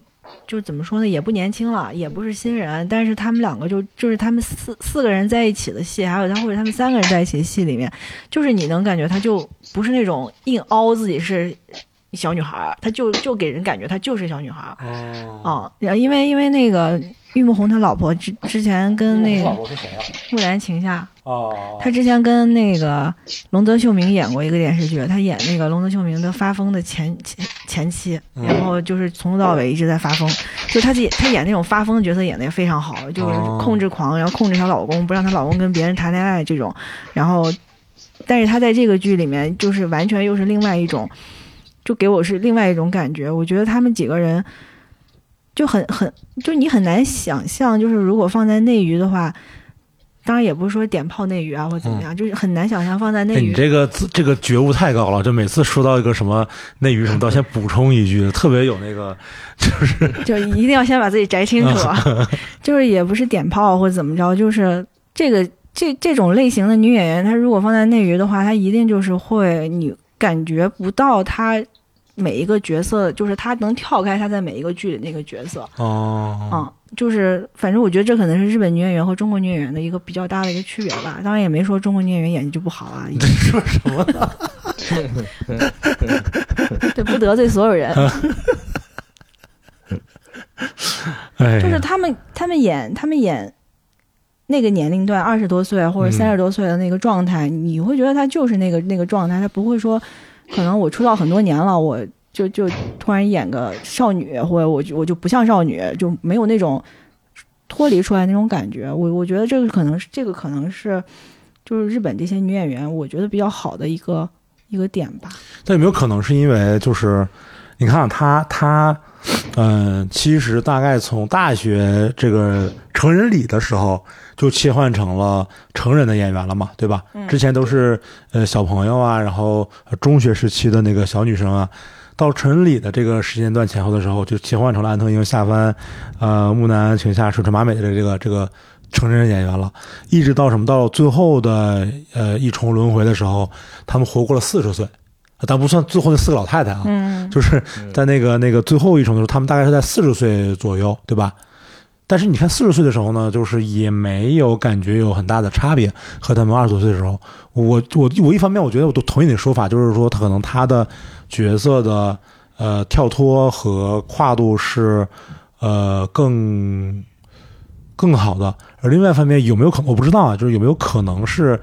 就怎么说呢，也不年轻了，也不是新人，但是他们两个就就是他们四四个人在一起的戏，还有他或者他们三个人在一起的戏里面，就是你能感觉他就不是那种硬凹自己是小女孩儿，她就就给人感觉她就是小女孩儿。哦，哦，然后因为因为那个玉木宏他老婆之之前跟那个？木兰晴下，哦，他之前跟那个龙泽秀明演过一个电视剧，他演那个龙泽秀明的发疯的前前前妻，嗯然后就是从头到尾一直在发疯，就他自己他演那种发疯的角色演的也非常好，就是哦控制狂，然后控制她老公，不让她老公跟别人谈恋爱这种，然后，但是他在这个剧里面就是完全又是另外一种，就给我是另外一种感觉，我觉得他们几个人。就很很，就你很难想象，就是如果放在内娱的话，当然也不是说点炮内娱啊或怎么样，就是很难想象放在内哎，你。这个这个觉悟太高了，就每次说到一个什么内娱什么，都要先补充一句，特别有那个，就是就一定要先把自己摘清楚啊，就是也不是点炮或者怎么着，就是这个这这种类型的女演员，她如果放在内娱的话，她一定就是会你感觉不到她每一个角色，就是他能跳开他在每一个剧里那个角色，哦，嗯，就是反正我觉得这可能是日本女演员和中国女演员的一个比较大的一个区别吧。当然也没说中国女演员演技就不好啊，你在说什么呢？对，不得罪所有人。就是他们他们演他们演那个年龄段二十多岁或者嗯三十多岁的那个状态，你会觉得他就是那个那个状态，他不会说可能我出道很多年了，我就就突然演个少女，或者我就我就不像少女，就没有那种脱离出来那种感觉。我我觉得这个可能是这个可能是就是日本这些女演员我觉得比较好的一个一个点吧。但有没有可能是因为就是，你看她她，嗯、其实大概从大学这个成人礼的时候就切换成了成人的演员了嘛，对吧？嗯之前都是呃小朋友啊，然后呃中学时期的那个小女生啊。到成人礼的这个时间段前后的时候，就切换成了安藤樱、夏帆、呃木南晴夏、水川麻美的这个这个成人演员了。一直到什么到最后的呃一重轮回的时候，他们活过了四十岁，但不算最后那四个老太太啊，嗯，就是在那个那个最后一重的时候，他们大概是在四十岁左右，对吧？但是你看四十岁的时候呢，就是也没有感觉有很大的差别，和他们二十多岁的时候，我我我一方面我觉得我都同意你的说法，就是说可能他的角色的呃跳脱和跨度是呃更更好的，而另外一方面有没有可能我不知道啊，就是有没有可能是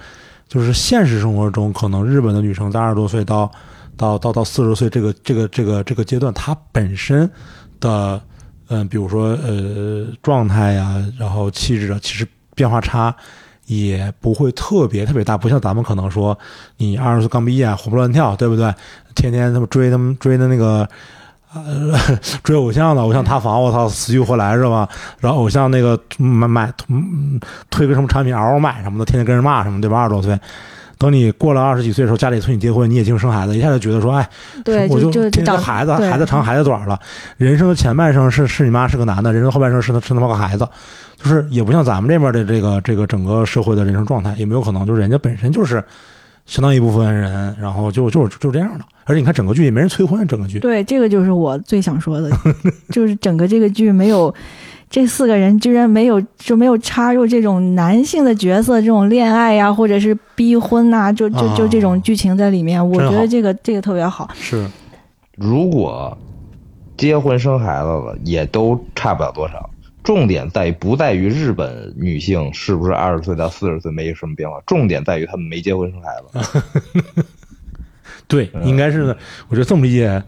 就是现实生活中可能日本的女生在二十多岁到到到到四十岁这个这个这个这个阶段，她本身的嗯、比如说呃状态呀，然后气质啊，其实变化差也不会特别特别大，不像咱们可能说你二十岁刚毕业活蹦乱跳，对不对？天天他们追他们追的那个。呃，追偶像的，偶像塌房，我操，死去活来是吧？然后偶像那个买买推个什么产品嗷嗷买什么的，天天跟人骂什么，对吧？二十多岁，等你过了二十几岁的时候，家里催你结婚，你也净生孩子，一下就觉得说，哎，对，我就天天长个孩子，孩子长孩子短了。人生的前半生是是你妈是个男的，人生后半生是他是他妈个孩子，就是也不像咱们这边的这个这个整个社会的人生状态，也没有可能就是人家本身就是相当一部分人，然后就就是就这样的。而且你看整个剧也没人催婚，整个剧对，这个就是我最想说的，就是整个这个剧没有这四个人居然没有就没有插入这种男性的角色，这种恋爱呀、或者是逼婚呐、就就就这种剧情在里面，我觉得这个这个特别好。是如果结婚生孩子了，也都差不了多少。重点在于不在于日本女性是不是二十岁到四十岁没什么变化，重点在于她们没结婚生孩子。对，应该是的我觉得这么理解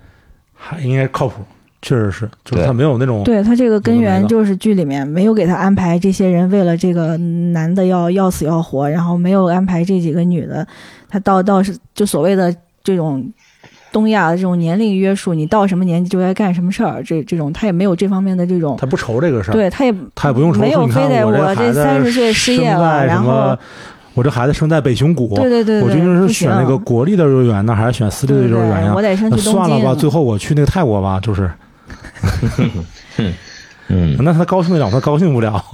还应该靠谱，确实是，就是他没有那种对他这个根源就是剧里面没有给他安排这些人为了这个男的要要死要活，然后没有安排这几个女的，他到到是就所谓的这种东亚的这种年龄约束，你到什么年纪就该干什么事儿，这这种他也没有这方面的这种他，不愁这个事儿，对他也他也不用愁没有说你看非得我我这三十岁失业了然后我这孩子生在北熊谷，对对对对，我究竟是选那个国立的幼儿园呢，还是选私立的幼儿园呀？我？得先去东算了吧，最后我去那个泰国吧，就是，嗯那他高兴得了，他高兴不了。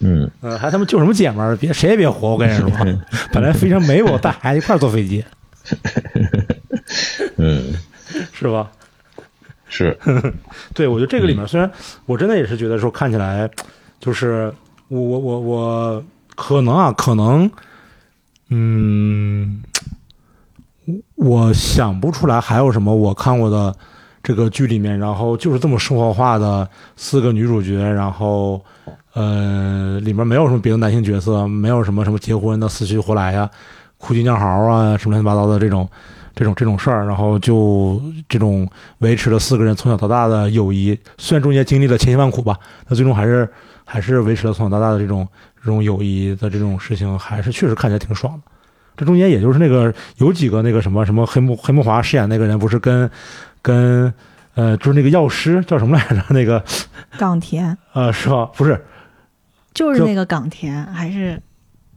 嗯，呃，还他妈就什么姐们儿？别谁也别活，我跟你说，本来非常美我带孩子一块儿坐飞机，嗯，是吧？是，对，我觉得这个里面虽然我真的也是觉得说看起来，就是我我我我可能啊，可能，嗯，我想不出来还有什么我看过的这个剧里面，然后就是这么生活化的四个女主角，然后呃里面没有什么别的男性角色，没有什么什么结婚的死去活来呀、哭鸡尿嚎啊什么乱七八糟的这种 这种这种事儿，然后就这种维持了四个人从小到大的友谊，虽然中间经历了千辛万苦吧，那最终还是还是维持了从小到大的这种这种友谊的这种事情，还是确实看起来挺爽的。这中间也就是那个有几个那个什么什么黑木黑木华饰演那个人，不是跟跟呃就是那个药师叫什么来着？那个冈田。呃 是吧？不是。就就是那个冈田还是？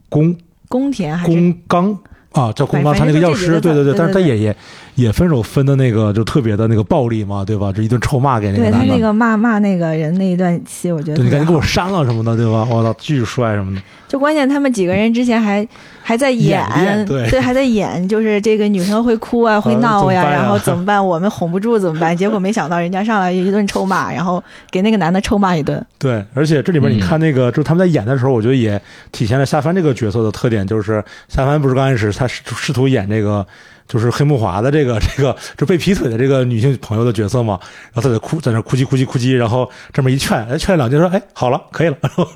宫。宫田还是？宫冈。啊，叫宫冈，他那个药师，对对对，字对对但是他也也也分手分的那个就特别的那个暴力嘛，对吧？这一顿臭骂给那个男的，对他那个骂骂那个人那一段戏，我觉得对你赶紧给我删了什么的，对吧？我操，巨帅什么的，就关键他们几个人之前还还在演，对还在演，就是这个女生会哭啊，会闹呀，然后怎么办？我们哄不住怎么办？结果没想到人家上来一顿臭骂，然后给那个男的臭骂一顿。对，而且这里面你嗯看那个，就是他们在演的时候，我觉得也体现了夏帆这个角色的特点，就是夏帆不是刚开始他试试图演这个。就是黑木华的这个 这个就被劈腿的这个女性朋友的角色嘛，然后她在哭，在那哭唧哭唧哭唧，然后这么一劝，哎，劝了两句说，哎，好了，可以了，然 后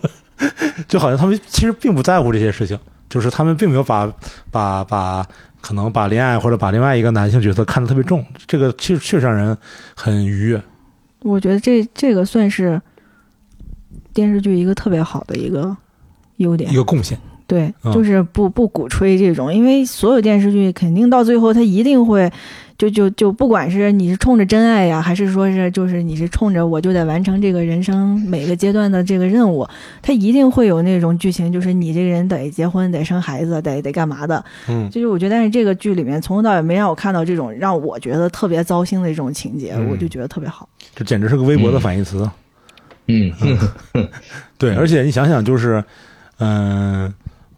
就好像他们其实并不在乎这些事情，就是他们并没有把把把可能把恋爱或者把另外一个男性角色看得特别重，这个确确实让人很愉悦。我觉得这这个算是电视剧一个特别好的一个优点一。个贡献，对，嗯就是不不鼓吹这种，因为所有电视剧肯定到最后，它一定会就就就不管是你是冲着真爱呀，还是说是就是你是冲着我就得完成这个人生每个阶段的这个任务，它一定会有那种剧情，就是你这个人得结婚、得生孩子、得得干嘛的。嗯，就是我觉得，但是这个剧里面从头到尾没让我看到这种让我觉得特别糟心的这种情节，嗯我就觉得特别好。这简直是个微博的反义词。嗯，对，而且你想想，就是，嗯、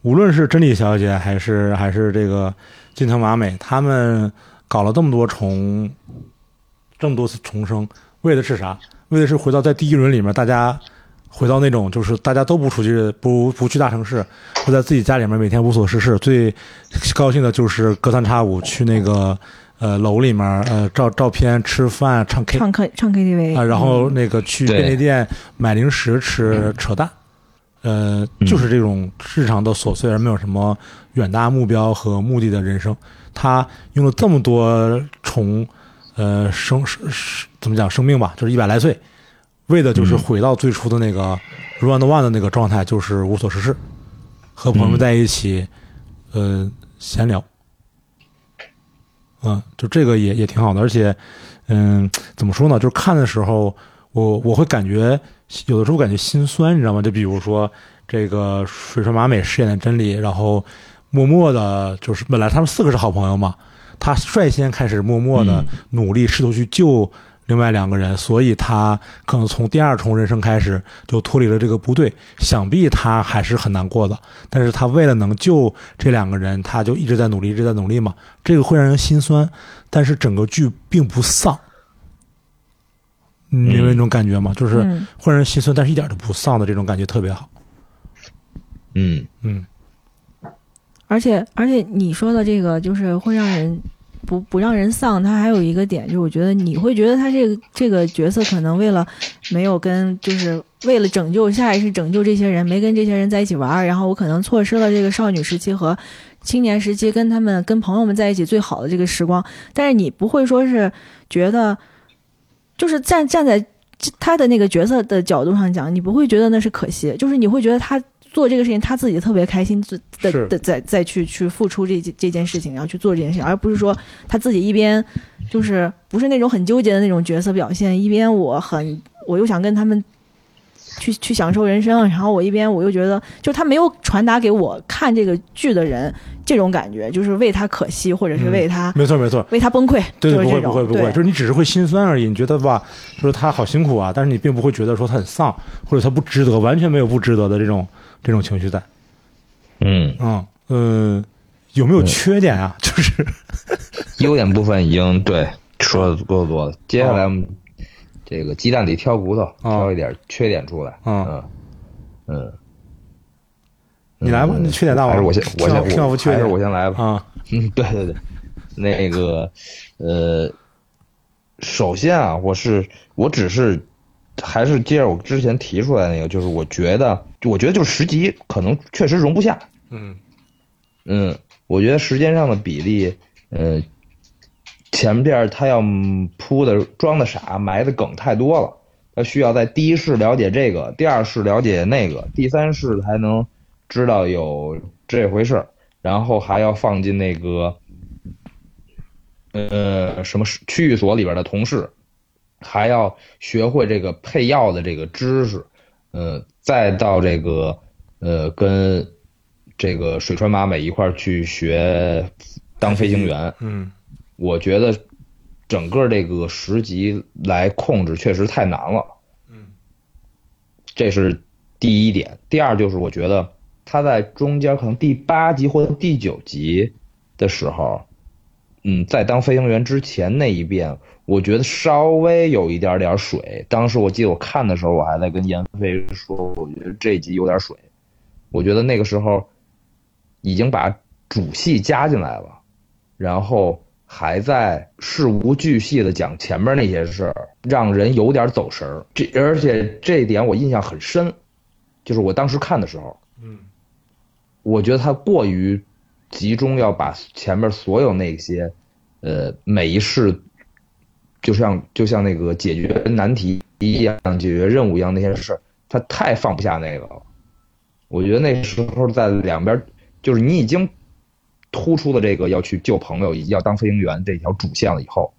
无论是真理小姐还是还是这个金藤麻美，他们搞了这么多重，这么多次重生，为的是啥？为的是回到在第一轮里面，大家回到那种就是大家都不出去，不不去大城市，会在自己家里面每天无所事事，最高兴的就是隔三差五去那个呃楼里面呃照照片、吃饭、唱 K 唱 K 唱 KTV 啊，然后嗯。那个去便利店买零食吃扯淡，呃，嗯就是这种日常的琐碎而没有什么远大目标和目的的人生。他用了这么多重，呃，生生生怎么讲生命吧，就是一百来岁，为的就是嗯回到最初的那个 run one 的那个状态，就是无所事事，和朋友们嗯在一起，呃，闲聊。嗯，就这个也也挺好的，而且，嗯，怎么说呢？就是看的时候，我我会感觉有的时候感觉心酸，你知道吗？就比如说这个水川麻美饰演的真理，然后默默的，就是本来他们四个是好朋友嘛，他率先开始默默的嗯努力，试图去救另外两个人，所以他可能从第二重人生开始就脱离了这个部队，想必他还是很难过的。但是他为了能救这两个人，他就一直在努力，一直在努力嘛。这个会让人心酸，但是整个剧并不丧。你明白那种感觉吗？就是嗯会让人心酸，但是一点都不丧的这种感觉特别好。嗯嗯而且而且你说的这个就是会让人不不让人丧，他还有一个点，就是我觉得你会觉得他这个这个角色可能为了没有跟就是为了拯救下意识拯救这些人，没跟这些人在一起玩儿，然后我可能错失了这个少女时期和青年时期跟他们跟朋友们在一起最好的这个时光。但是你不会说是觉得，就是站站在他的那个角色的角度上讲，你不会觉得那是可惜，就是你会觉得他做这个事情他自己特别开心，自的是的再再去去付出这这件事情，然后去做这件事情，而不是说他自己一边就是不是那种很纠结的那种角色表现，一边我很我又想跟他们。去去享受人生，然后我一边我又觉得，就他没有传达给我看这个剧的人这种感觉，就是为他可惜，或者是为他、没错没错，为他崩溃，对对，不会不会不会，就是你只是会心酸而已。你觉得吧，就是他好辛苦啊，但是你并不会觉得说他很丧，或者他不值得，完全没有不值得的这种这种情绪在。嗯，嗯呃，有没有缺点啊？就是 优点部分已经对说的够多了，接下来我们这个鸡蛋里挑骨头，挑一点缺点出来。嗯嗯嗯，你来吧，嗯你缺点大王，还是我先我先我还是我先来吧。啊，嗯，对对对，那个，呃，首先啊，我是我只是还是接着我之前提出来那个，就是我觉得，我觉得就是十集可能确实容不下。嗯嗯，我觉得时间上的比例，呃，前边他要铺的装的傻，埋的梗太多了。他需要在第一世了解这个，第二世了解那个，第三世才能知道有这回事儿，然后还要放进那个，呃，什么区域所里边的同事，还要学会这个配药的这个知识，呃，再到这个呃跟这个水川麻美一块儿去学当飞行员，嗯我觉得整个这个十级来控制确实太难了。嗯，这是第一点。第二就是我觉得他在中间可能第八集或者第九集的时候，嗯，在当飞行员之前那一遍，我觉得稍微有一点点水。当时我记得我看的时候，我还在跟闫飞说，我觉得这集有点水。我觉得那个时候已经把主戏加进来了，然后还在事无巨细的讲前面那些事儿，让人有点走神儿。这而且这一点我印象很深，就是我当时看的时候，嗯我觉得他过于集中要把前面所有那些，呃，每一世，就像就像那个解决难题一样、解决任务一样那些事，他太放不下那个了。我觉得那时候在两边，就是你已经突出了这个要去救朋友以及要当飞行员这条主线了以后，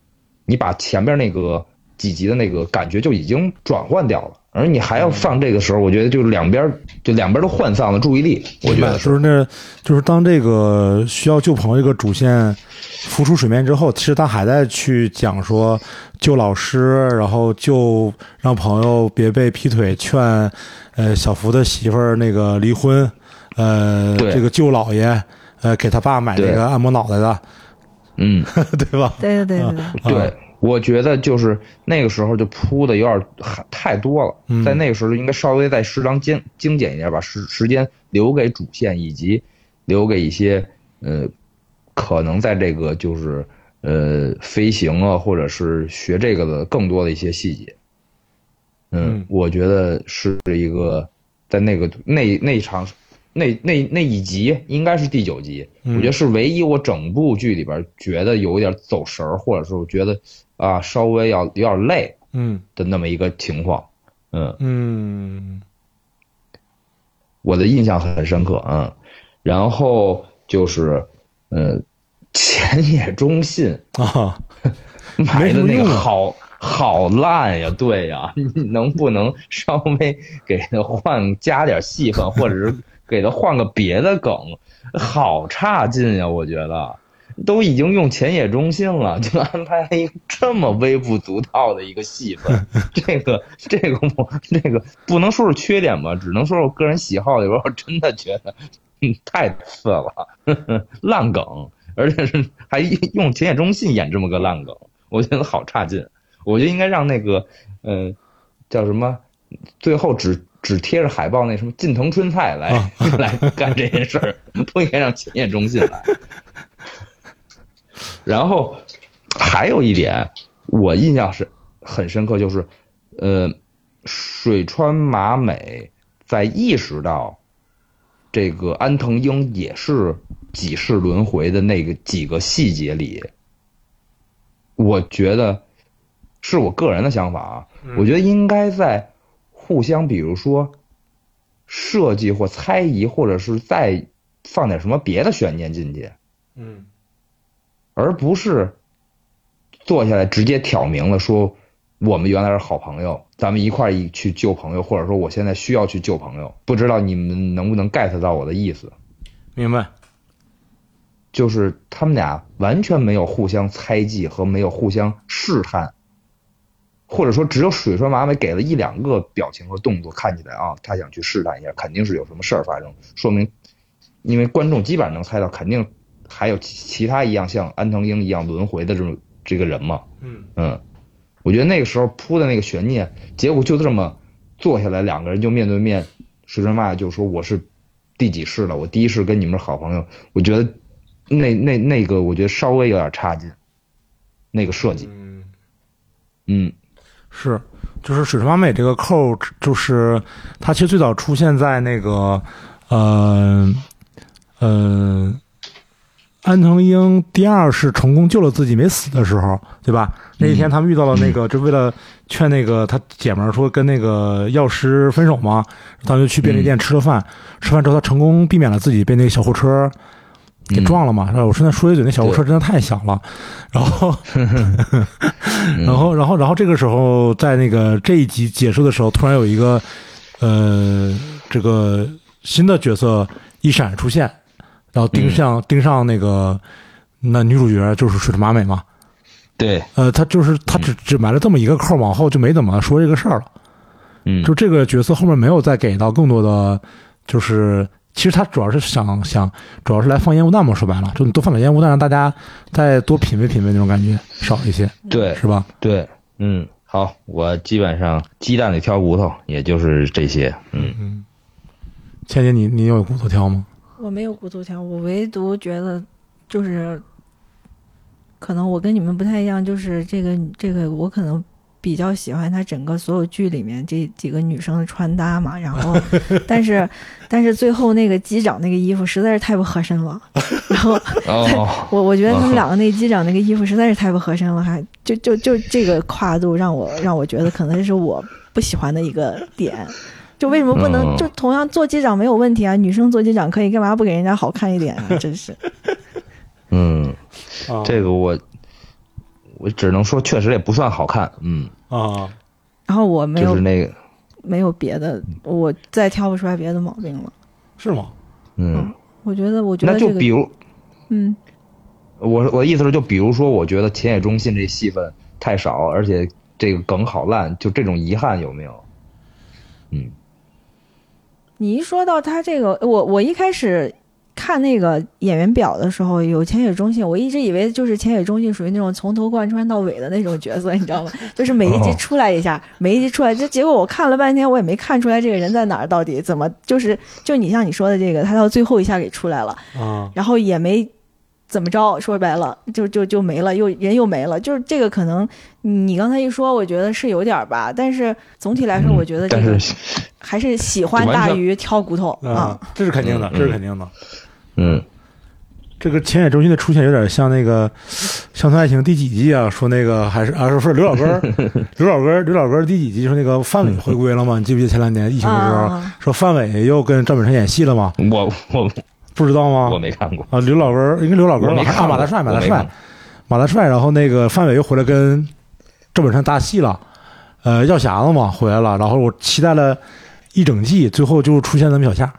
你把前边那个几集的那个感觉就已经转换掉了，而你还要放这个时候，我觉得就两边就两边都涣散了注意力。我觉得就是那，就是当这个需要救朋友这个主线浮出水面之后，其实他还在去讲说救老师，然后救让朋友别被劈腿，劝呃小福的媳妇儿那个离婚，呃这个救姥爷，呃给他爸买那个按摩脑袋的，嗯。对吧？对对对对对，对，我觉得就是那个时候就铺的有点太太多了，嗯。在那个时候应该稍微再适当精精简一点，把时时间留给主线，以及留给一些呃可能在这个就是呃飞行啊，或者是学这个的更多的一些细节。嗯，嗯。我觉得是一个在那个那那场那那那一集应该是第九集，嗯。我觉得是唯一我整部剧里边觉得有一点走神儿，或者是我觉得啊稍微要有点累嗯的那么一个情况。嗯，嗯我的印象很深刻。嗯，然后就是嗯浅野忠信啊，买的那个好好烂呀，对呀，你能不能稍微给他换加点戏份，或者是给他换个别的梗？好差劲呀，我觉得。都已经用浅野忠信了，就安排了一个这么微不足道的一个戏份，这个这个我这个不能说是缺点吧，只能说是我个人喜好里边，我真的觉得，嗯，太次了，呵 呵烂梗，而且是还用浅野忠信演这么个烂梗，我觉得好差劲。我觉得应该让那个，呃，叫什么，最后只只贴着海报那什么近藤春菜来、啊来干这件事儿，不应该让浅野忠信来。然后还有一点，我印象是很深刻，就是，呃，水川麻美在意识到这个安藤英也是几世轮回的那个几个细节里，我觉得是我个人的想法啊，我觉得应该在互相，比如说设计或猜疑，或者是再放点什么别的悬念进去。嗯而不是坐下来直接挑明了说我们原来是好朋友，咱们一块儿一去救朋友，或者说我现在需要去救朋友。不知道你们能不能 get 到我的意思？明白。就是他们俩完全没有互相猜忌和没有互相试探，或者说只有水川麻美给了一两个表情和动作，看起来啊，他想去试探一下，肯定是有什么事儿发生，说明因为观众基本上能猜到，肯定还有其其他一样像安藤英一样轮回的这种这个人嘛。嗯。嗯，我觉得那个时候铺的那个悬念，结果就这么坐下来，两个人就面对面，水川麻美就说我是第几世了，我第一世跟你们是好朋友，我觉得那那那个，我觉得稍微有点差劲，那个设计，嗯，嗯。是，就是水川麻美这个扣，就是它其实最早出现在那个，呃，呃，安藤英第二世成功救了自己没死的时候，对吧？那一天他们遇到了那个，就为了劝那个他姐们儿说跟那个药师分手嘛，他们就去便利店吃了饭，吃饭之后他成功避免了自己被那个小货车。给撞了嘛？我顺便说一嘴，那小货车真的太小了。然后，然后，然后，然后这个时候，在那个这一集结束的时候，突然有一个呃，这个新的角色一闪出现，然后盯上盯上那个那女主角就是水城麻美嘛。对，呃，他就是他只只埋了这么一个扣，往后就没怎么说这个事儿了。嗯，就这个角色后面没有再给到更多的，就是。其实他主要是想想，主要是来放烟雾弹嘛。说白了，就你多放点烟雾弹，让大家再多品味品味那种感觉少一些，对，是吧？对，嗯，好，我基本上鸡蛋里挑骨头，也就是这些，嗯嗯。倩姐，你你有骨头挑吗？我没有骨头强，我唯独觉得就是，可能我跟你们不太一样，就是这个这个我可能。比较喜欢他整个所有剧里面这几个女生的穿搭嘛，然后，但是，但是最后那个机长那个衣服实在是太不合身了，然后，哦、我我觉得他们两个那机长那个衣服实在是太不合身了，还就就就这个跨度让我让我觉得可能是我不喜欢的一个点，就为什么不能、哦、就同样做机长没有问题啊？女生做机长可以，干嘛不给人家好看一点啊？真是，嗯，啊、这个我。我只能说，确实也不算好看，嗯啊。然后我没有，就是那个没有别的，我再挑不出来别的毛病了。是吗？嗯，我觉得，我觉得、那就比如，嗯，我我的意思是，就比如说，我觉得田野中信这戏份太少，而且这个梗好烂，就这种遗憾有没有？嗯，你一说到他这个，我我一开始。看那个演员表的时候，有浅野忠信，我一直以为就是浅野忠信属于那种从头贯穿到尾的那种角色，你知道吗？就是每一集出来一下，每一集出来，这结果我看了半天，我也没看出来这个人在哪儿，到底怎么就是就你像你说的这个，他到最后一下给出来了，啊，然后也没怎么着，说白了就就就没了，又人又没了，就是这个可能你刚才一说，我觉得是有点吧，但是总体来说，我觉得这个还是喜欢大于挑骨头啊，这是肯定的，这是肯定的。嗯，这个浅野中心的出现有点像那个《乡村爱情》第几季啊？说那个还是啊，不是刘老根儿，刘老根儿，刘老根儿第几季？说那个范伟回归了吗？你记不记得前两年疫情的时候，啊、说范伟又跟赵本山演戏了吗？我我不知道吗？我没看过啊。刘老根儿，应该刘老根儿啊，马大帅，马大帅，马大帅。然后那个范伟又回来跟赵本山搭戏了，呃，药匣子嘛回来了。然后我期待了一整季，最后就出现咱们小夏。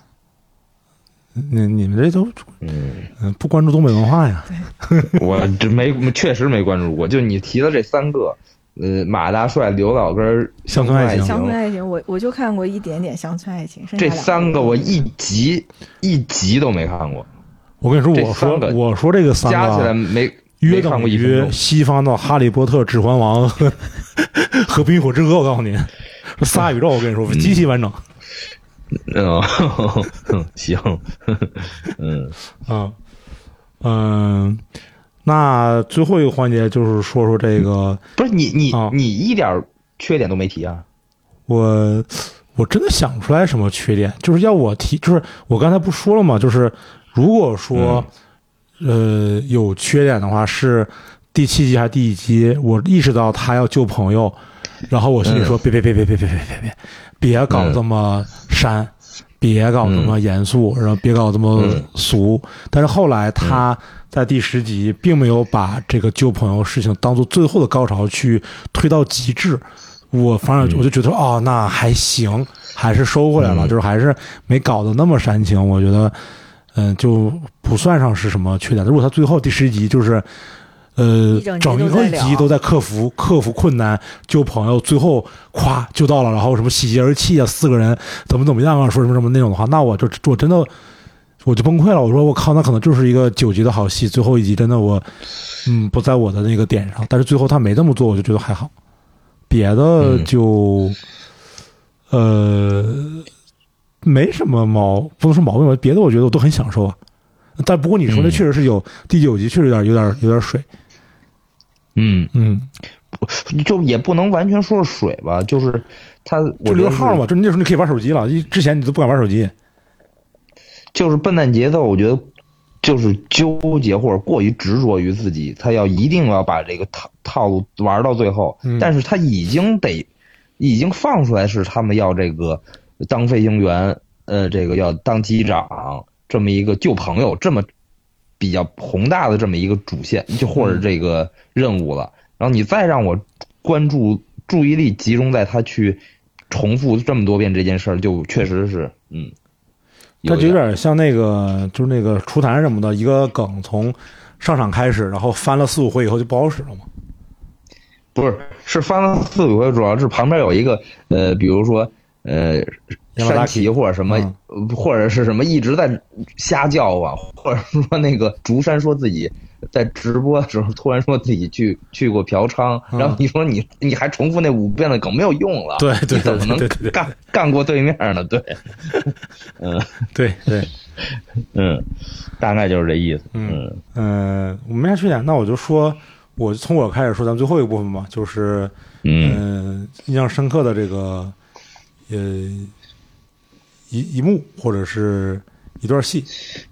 你你们这都嗯不关注东北文化呀？我这没确实没关注过，就你提的这三个，呃，马大帅、刘老根、乡村爱情，乡村爱情，我我就看过一点点乡村爱情，这三个我一集一集都没看过。我跟你说，我说我说这个三个加起来没约等于西方的《哈利波特》《指环王》和和《冰与火之歌》。我告诉你，这仨宇宙，我跟你说极其完整。嗯，行，嗯嗯嗯，那最后一个环节就是说说这个，不是你你、啊、你一点缺点都没提啊？我我真的想不出来什么缺点，就是要我提，就是我刚才不说了吗？就是如果说、嗯、呃有缺点的话，是第七集还是第几集？我意识到他要救朋友，然后我心里说、嗯、别别别别别别别别别。别搞这么山，嗯、别搞这么严肃，嗯、然后别搞这么俗。嗯、但是后来他在第十集并没有把这个救朋友事情当做最后的高潮去推到极致，我反而我就觉得、哦，那还行，还是收回来了，就是还是没搞得那么煽情。我觉得，嗯、呃，就不算上是什么缺点。如果他最后第十集就是。呃，整一个集都在克服克服困难救朋友，最后咵救到了，然后什么喜极而泣啊，四个人怎么怎么样啊，说什么什么那种的话，那我就我真的我就崩溃了。我说我靠，那可能就是一个九集的好戏，最后一集真的我嗯不在我的那个点上，但是最后他没这么做，我就觉得还好。别的就、嗯、呃没什么毛，不能说毛病吧，别的我觉得我都很享受啊。但不过你说的嗯确实是有第九集确实有点有点有点水，嗯，嗯，就也不能完全说是水吧，就是他就留号嘛，就那时候你可以玩手机了，之前你都不敢玩手机，就是笨蛋节奏，我觉得就是纠结或者过于执着于自己，他要一定要把这个套套路玩到最后，嗯。但是他已经得已经放出来是他们要这个当飞行员，呃，这个要当机长这么一个旧朋友，这么比较宏大的这么一个主线，就或者这个任务了，然后你再让我关注注意力集中在他去重复这么多遍这件事儿，就确实是嗯。它就有点点像那个就是那个出坛什么的一个梗，从上场开始，然后翻了四五回以后就不好使了嘛。不是，是翻了四五回，主要是旁边有一个呃，比如说呃，山崎或者什么，或者是什么一直在瞎叫啊，或者说那个竹山说自己在直播的时候突然说自己去去过嫖娼，嗯然后你说你你还重复那五遍的梗没有用了，对对你怎么能干干过对面呢？对，嗯。对对，嗯，大概就是这意思，嗯嗯，我没啥缺点，那我就说，我就从我开始说咱们最后一个部分吧，就是嗯。嗯、印象深刻的这个呃一一幕或者是一段戏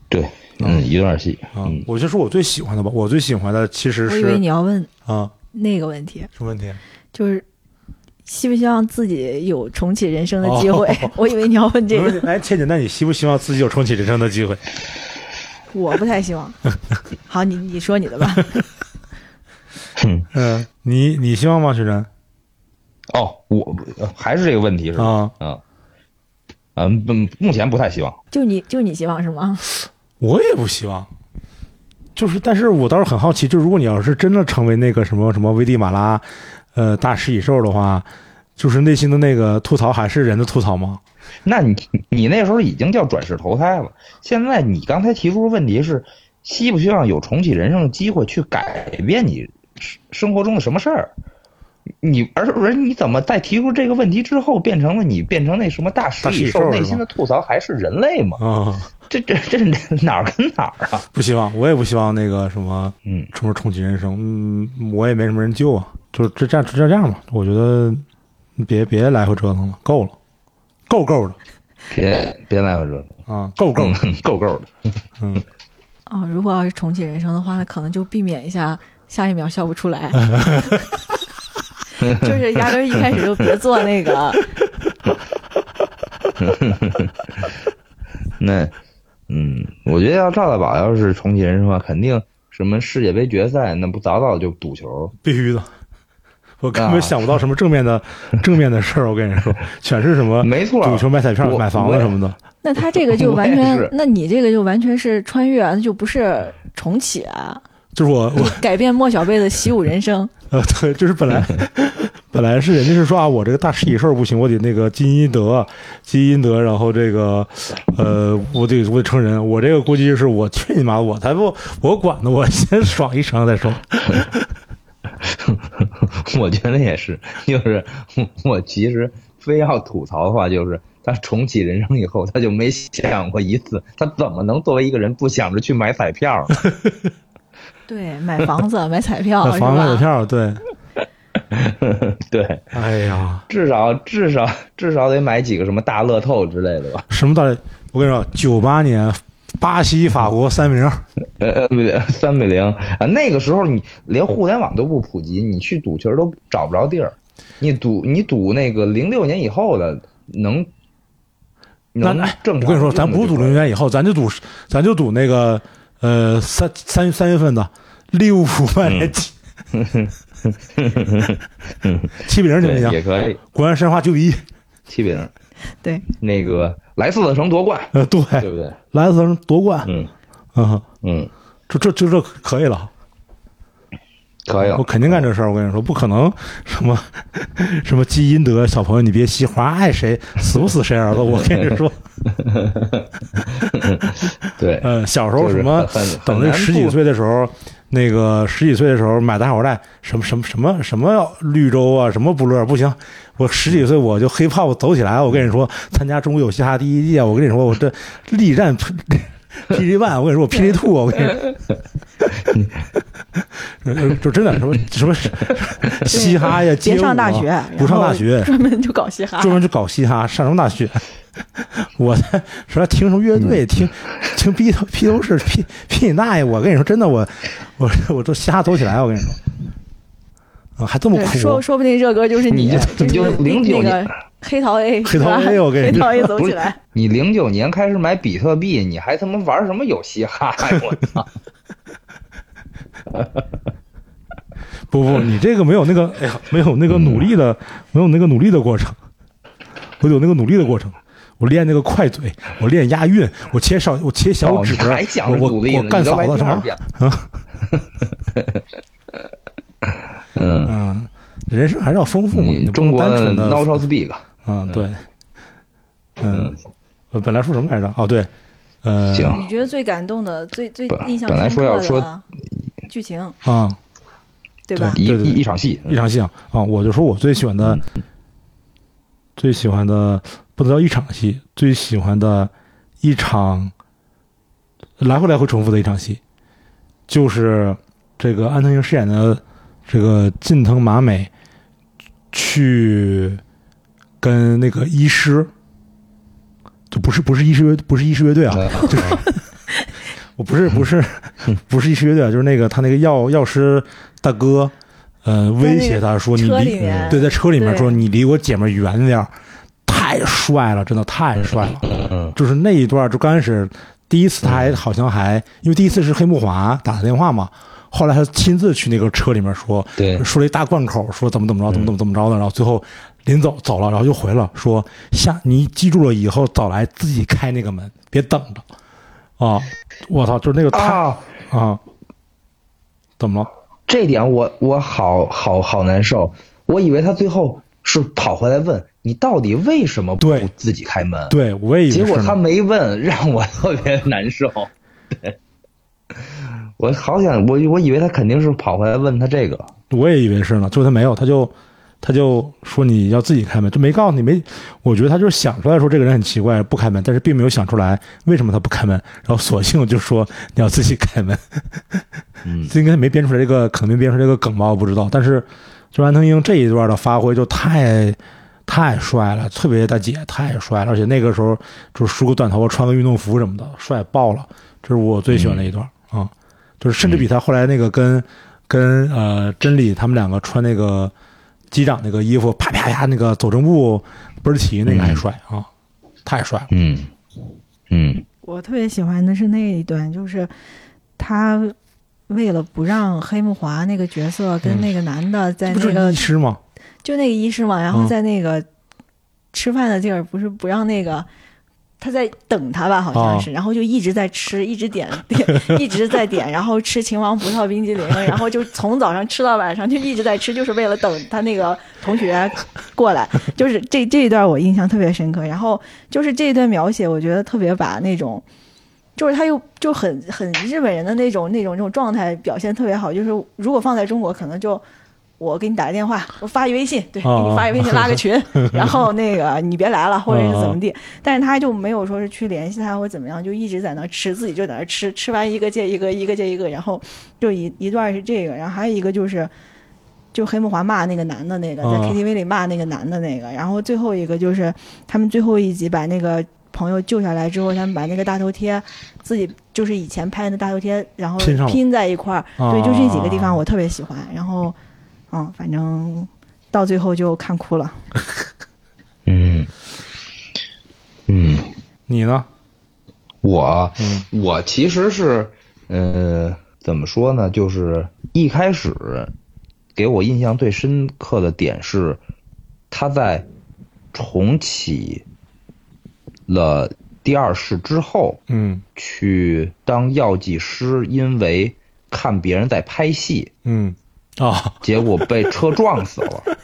对，嗯，一段戏，啊嗯，我就说我最喜欢的吧，我最喜欢的其实是我以为你要问啊那个问题，什么问题？就是希不希望自己有重启人生的机会？哦我以为你要问这个，来，倩姐，那你希不希望自己有重启人生的机会？我不太希望。好，你你说你的吧。嗯、你你希望吗，学真？哦，我呃还是这个问题是吧？啊，嗯，嗯，不目前不太希望。就你就你希望是吗？我也不希望。就是，但是我倒是很好奇，就如果你要是真的成为那个什么什么危地马拉，呃，大食蚁兽的话，就是内心的那个吐槽还是人的吐槽吗？那你你那时候已经叫转世投胎了，现在你刚才提出的问题是，希不希望有重启人生的机会去改变你生生活中的什么事儿？你而而你怎么在提出这个问题之后，变成了你变成那什么大食蚁兽，内心的吐槽还是人类吗？啊、这这这哪儿跟哪儿啊？不希望，我也不希望那个什么嗯，什么重启人生，嗯，我也没什么人救啊，就这这样就这样吧。我觉得别别来回折腾了，够了，够够的 别别来回折腾，啊，够够的，嗯 够够的。嗯，哦，如果要是重启人生的话，那可能就避免一下下一秒笑不出来。就是压根儿一开始就别做那个，那，嗯，我觉得要赵大宝要是重启人生的话，肯定什么世界杯决赛，那不早早就赌球。必须的。我根啊本想不到什么正面的 正面的事儿，我跟你说，全是什么没错，赌球、买彩票、我买房子什么的。那他这个就完全那你这个就完全是穿越就不是重启啊，就是我我改变莫小贝的习武人生。呃 对，就是本来 本来是人家是说啊，我这个大食蚁兽不行，我得那个积阴德积阴德，然后这个呃，我得我得成人。我这个估计是我去你妈，我才不我管呢，我先爽一爽再说。我觉得也是，就是我其实非要吐槽的话，就是他重启人生以后，他就没想过一次，他怎么能作为一个人不想着去买彩票呢？对，买房子、买彩票是房买彩？票，对，对，哎呀，至少至少至少得买几个什么大乐透之类的吧。什么道理？我跟你说，九八年巴西、法国三比零，呃呃，不对，三比零啊！那个时候你连互联网都不普及，你去赌球都找不着地儿。你赌你赌那个零六年以后的能能那哎正常。我跟你说，咱不是赌零六年以后，咱就赌，咱就赌那个呃三三三月份的利物浦曼联七 七比零行不对行？也可以，国安申花九比一，七比零。对，那个莱斯特城夺冠，呃，对，对不对？莱斯特城夺冠，嗯嗯，嗯，这这这这可以了，可以我。肯定干这事儿。我跟你说，不可能什么 什么基因德小朋友，你别稀华，爱谁死不死谁儿子。我跟你说，对，嗯，小时候什么等那十几岁的时候，那个十几岁的时候买大口袋，什么什么什么什么绿洲啊，什么不乐不行。我十几岁我就黑炮走起来，我跟你说，参加中国有嘻哈第一届，我跟你说，我这力战，PG One，我跟你说，我 PG Two，我跟你说，就真的什么什么 嘻哈呀，街别舞啊上大学，不上大学，专门就搞嘻哈，专门就搞嘻哈，上什么大学？我在说听什么乐队，听听披头披头士，披披你大爷！我跟你说，真的，我我我都瞎走起来，我跟你说，啊，还这么对，苦，说说不定热哥就是你你就是那09个黑桃 A，黑桃 A 我跟你黑桃 A 走起来，你零九年开始买比特币，你还他妈玩什么有嘻哈呀？我操！不不，你这个没有那个，哎呀，没有那个努力的，没有那个努力的过程，我有那个努力的过程。我练那个快嘴，我练押韵，我切小我切小指，哦还想我我努力呢我干嫂子什么？嗯，嗯，人生还是要丰富嘛，中国的单纯的 No Show Speak，啊，对，嗯，我本来说什么来着？哦，对，呃，行。你觉得最感动的、最最印象本来深刻说要说剧情，啊，对吧？一一一场戏，一场戏啊，啊，我就说我最喜欢的，最喜欢的不能叫一场戏，最喜欢的一场来回来回重复的一场戏，就是这个安藤英饰演的这个近藤麻美去跟那个医师，就不是不是医师乐不是医师乐队啊，嗯就是 我不是不是不是医师乐队啊，就是那个他那个药药师大哥，呃，威胁他说你离对在车里面说你离我姐们儿远点儿，太帅了，真的太帅了。嗯。就是那一段，就刚开始第一次他还好像还因为第一次是黑木华打的电话嘛，后来他亲自去那个车里面说，对说了一大贯口，说怎么怎么着，怎么怎么怎么着的，然后最后临走走了，然后又回了，说下你记住了以后早来自己开那个门，别等着。啊，我操，就是那个他啊，啊，怎么了？这点我我好好好难受，我以为他最后是跑回来问你到底为什么不自己开门，对，我也以为结果他。没问，让我特别难受。对，我好想我我以为他肯定是跑回来问他这个，我也以为是呢，最后他没有，他就他就说你要自己开门，就没告诉你没。我觉得他就是想出来说这个人很奇怪不开门，但是并没有想出来为什么他不开门，然后索性就说你要自己开门。嗯这应该没编出来这个，可能没编出来这个梗吧，我不知道。但是就安藤英这一段的发挥就太太帅了，特别大姐太帅了，而且那个时候就梳个短头发，穿个运动服什么的，帅爆了。这是我最喜欢的一段啊、就是甚至比他后来那个跟跟呃真理他们两个穿那个机长那个衣服，啪啪啪那个走正步倍儿齐，那个还帅啊，太帅了。嗯嗯我特别喜欢的是那一段，就是他为了不让黑木华那个角色跟嗯那个男的在这不是那个、医师吗？就那个医师嘛，然后嗯在那个吃饭的地儿，不是不让那个。他在等他吧，好像是，然后就一直在吃，一直点点，一直在点，然后吃秦王葡萄冰激凌，然后就从早上吃到晚上，就一直在吃，就是为了等他那个同学过来。就是这这一段我印象特别深刻，然后就是这一段描写，我觉得特别把那种，就是他又就很很日本人的那种那种那种状态表现特别好。就是如果放在中国，可能就我给你打个电话，我发一微信，对，给哦你发一微信拉个群，然后那个你别来了，或者是怎么地。但是他就没有说是去联系他或怎么样，就一直在那吃，自己就在那吃，吃完一个接一个，一个接一个，然后就一一段是这个，然后还有一个就是。就黑木华骂那个男的，那个在啊 KTV 里骂那个男的，那个，然后最后一个就是他们最后一集把那个朋友救下来之后，他们把那个大头贴，自己就是以前拍的大头贴，然后拼在一块儿。啊对，就这几个地方我特别喜欢。然后，嗯，反正到最后就看哭了。嗯嗯，你呢？我嗯我其实是呃怎么说呢，就是一开始给我印象最深刻的点是他在重启了第二世之后，嗯去当药剂师，因为看别人在拍戏，嗯啊结果被车撞死了。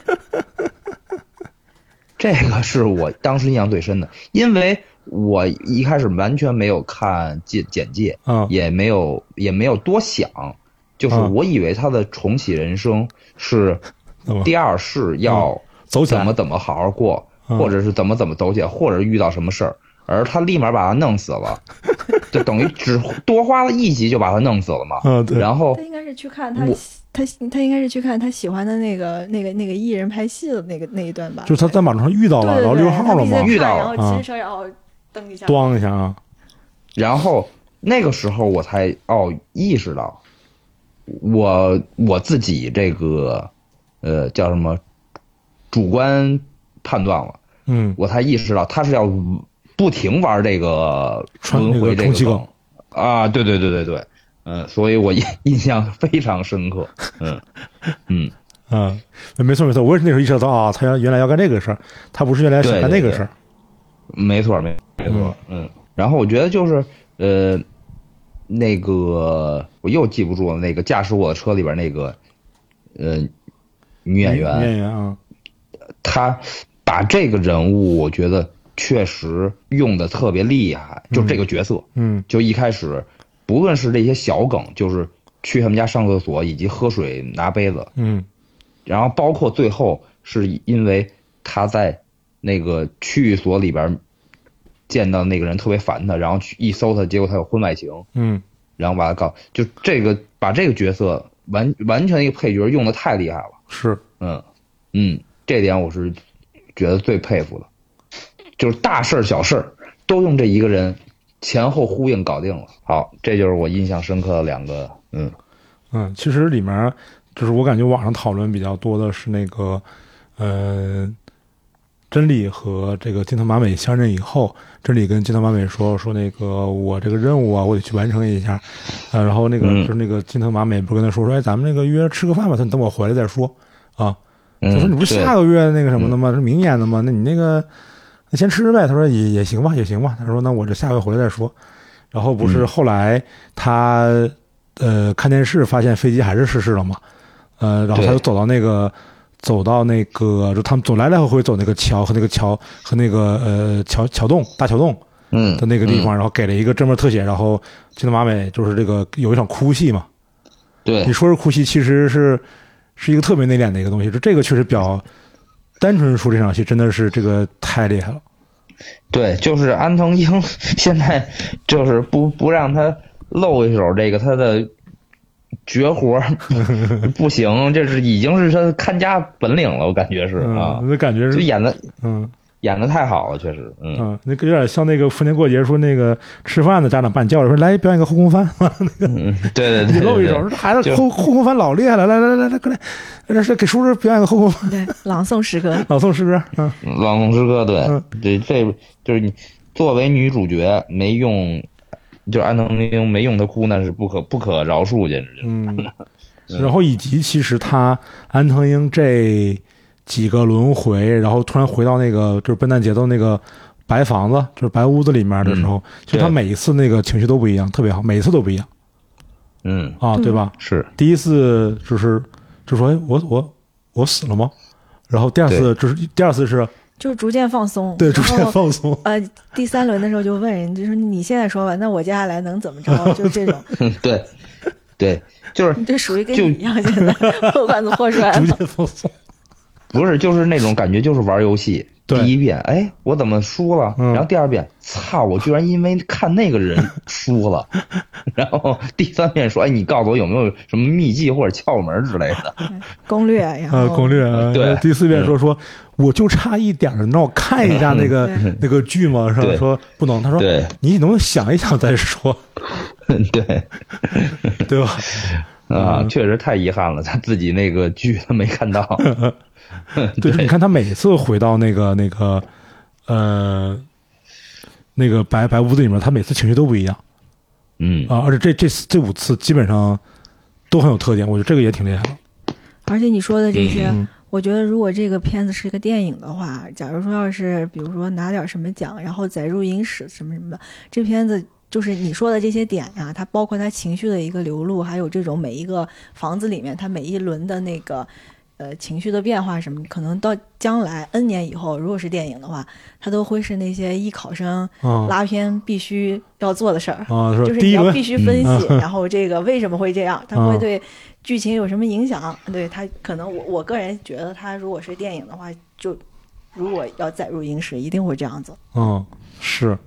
这个是我当时印象最深的，因为我一开始完全没有看简简介，嗯。也没有也没有多想，就是嗯。我以为他的重启人生是第二世要走怎么怎么好好过，嗯。或者是怎么怎么走起来，或者是遇到什么事儿，而他立马把他弄死了，就等于只多花了一集就把他弄死了嘛。嗯，对，然后他应该是去看他我他他应该是去看他喜欢的那个那个那个艺人拍戏的那个那一段吧。就是他在马路上遇到了，对对对然后溜号了嘛，遇到然了后骑车，然后蹬一下，咣一下啊，然后那个时候我才哦意识到，我我自己这个呃叫什么主观判断了，嗯，我才意识到他是要不停玩这个穿轮回这个梗。啊，对对对对对，嗯，所以我印 印象非常深刻，嗯嗯，啊，没错没错，我也是那时候意识到啊，他原原来要干这个事儿，他不是原来想干那个事儿，没错没没错，嗯，然后我觉得就是呃那个我又记不住了，那个驾驶我的车里边那个呃女演员，女演员啊，她把这个人物，我觉得确实用的特别厉害，就这个角色，嗯就一开始，不论是这些小梗，就是去他们家上厕所，以及喝水拿杯子，嗯然后包括最后是因为他在那个区域所里边见到那个人特别烦他，然后去一搜他，结果他有婚外情，嗯然后把他告，就这个把这个角色完完全一个配角用的太厉害了。是，嗯，嗯，这点我是觉得最佩服的，就是大事儿小事儿都用这一个人前后呼应搞定了。好，这就是我印象深刻的两个，嗯嗯，其实里面就是我感觉网上讨论比较多的是那个，呃，真理和这个金藤马美相认以后，真理跟金藤马美说说那个我这个任务啊，我得去完成一下，呃，然后那个、嗯就是那个金藤马美不是跟他说说，哎，咱们那个约吃个饭吧，他等我回来再说啊。嗯，他说你不是下个月那个什么的吗？是明年的吗？那你那个那先吃呗。他说也也行吧，也行吧。他说那我这下回回来再说。然后不是嗯后来他呃看电视发现飞机还是失事了嘛，呃，然后他对就走到那个走到那个就他们走来来回回走那个桥和那个桥和那个呃桥桥洞大桥洞嗯的那个地方，然后给了一个正面特写，然后金藤马美就是这个有一场哭戏嘛，对你说是哭戏，其实是是一个特别内敛的一个东西。就这个确实比较单纯出这场戏真的是这个太厉害了。对，就是安藤英 现在就是不不让他露一手这个他的绝活儿 不行，这是已经是他看家本领了，我感觉是啊嗯，，感觉就是演的嗯演的太好了，确实，嗯，嗯，那个有点像那个逢年过节说那个吃饭的家长把你叫来说来表演个后空翻，嗯对对对，你露一手，对说孩子后后空翻老厉害了，来来来来来过来，给叔叔表演个后空翻，对，朗诵诗歌，朗诵诗歌。嗯朗诵诗歌，对嗯，对，这就是你作为女主角没用，就是安藤英没用的哭，那是不可不可饶恕，简直就是。嗯，然后以及其实他安藤英这几个轮回，然后突然回到那个就是笨蛋节奏那个白房子，就是白屋子里面的时候，其实他每一次那个情绪都不一样，特别好，每一次都不一样嗯，啊，嗯对吧？是，第一次就是就说哎我我我死了吗？然后第二次就是第二次是就是逐渐放松，对逐渐放松，呃，第三轮的时候就问人，就说你现在说吧，那我接下来能怎么着？就这种，对，对，就是这属于跟你一样，现在 破罐子破摔逐了。渐放松。不是就是那种感觉，就是玩游戏。第一遍，哎，我怎么输了？嗯然后第二遍，操，我居然因为看那个人 输了。然后第三遍说，哎，你告诉我有没有什么秘籍或者窍门之类的？攻略，然后呃，攻略。第四遍说说，我就差一点让我看一下那个对那个剧嘛，是吧？说不能，他说对你能不能想一想再说，对 对吧？啊，确实太遗憾了，他 自己那个剧他没看到。对，就你看他每次回到那个那个呃那个白白屋子里面，他每次情绪都不一样。嗯。啊，而且这这这五次基本上都很有特点，我觉得这个也挺厉害的。而且你说的这些，嗯。我觉得如果这个片子是一个电影的话，假如说要是比如说拿点什么奖，然后载入影史什么什么的，这片子就是你说的这些点呀，它包括他情绪的一个流露，还有这种每一个房子里面它每一轮的那个。呃，情绪的变化什么，可能到将来 N 年以后，如果是电影的话，它都会是那些艺考生啊拉片必须要做的事儿。啊，就是你要必须分析，嗯然后这个为什么会这样，它嗯会对剧情有什么影响？对它可能我我个人觉得，它如果是电影的话，就如果要载入影史，一定会这样子。嗯，是，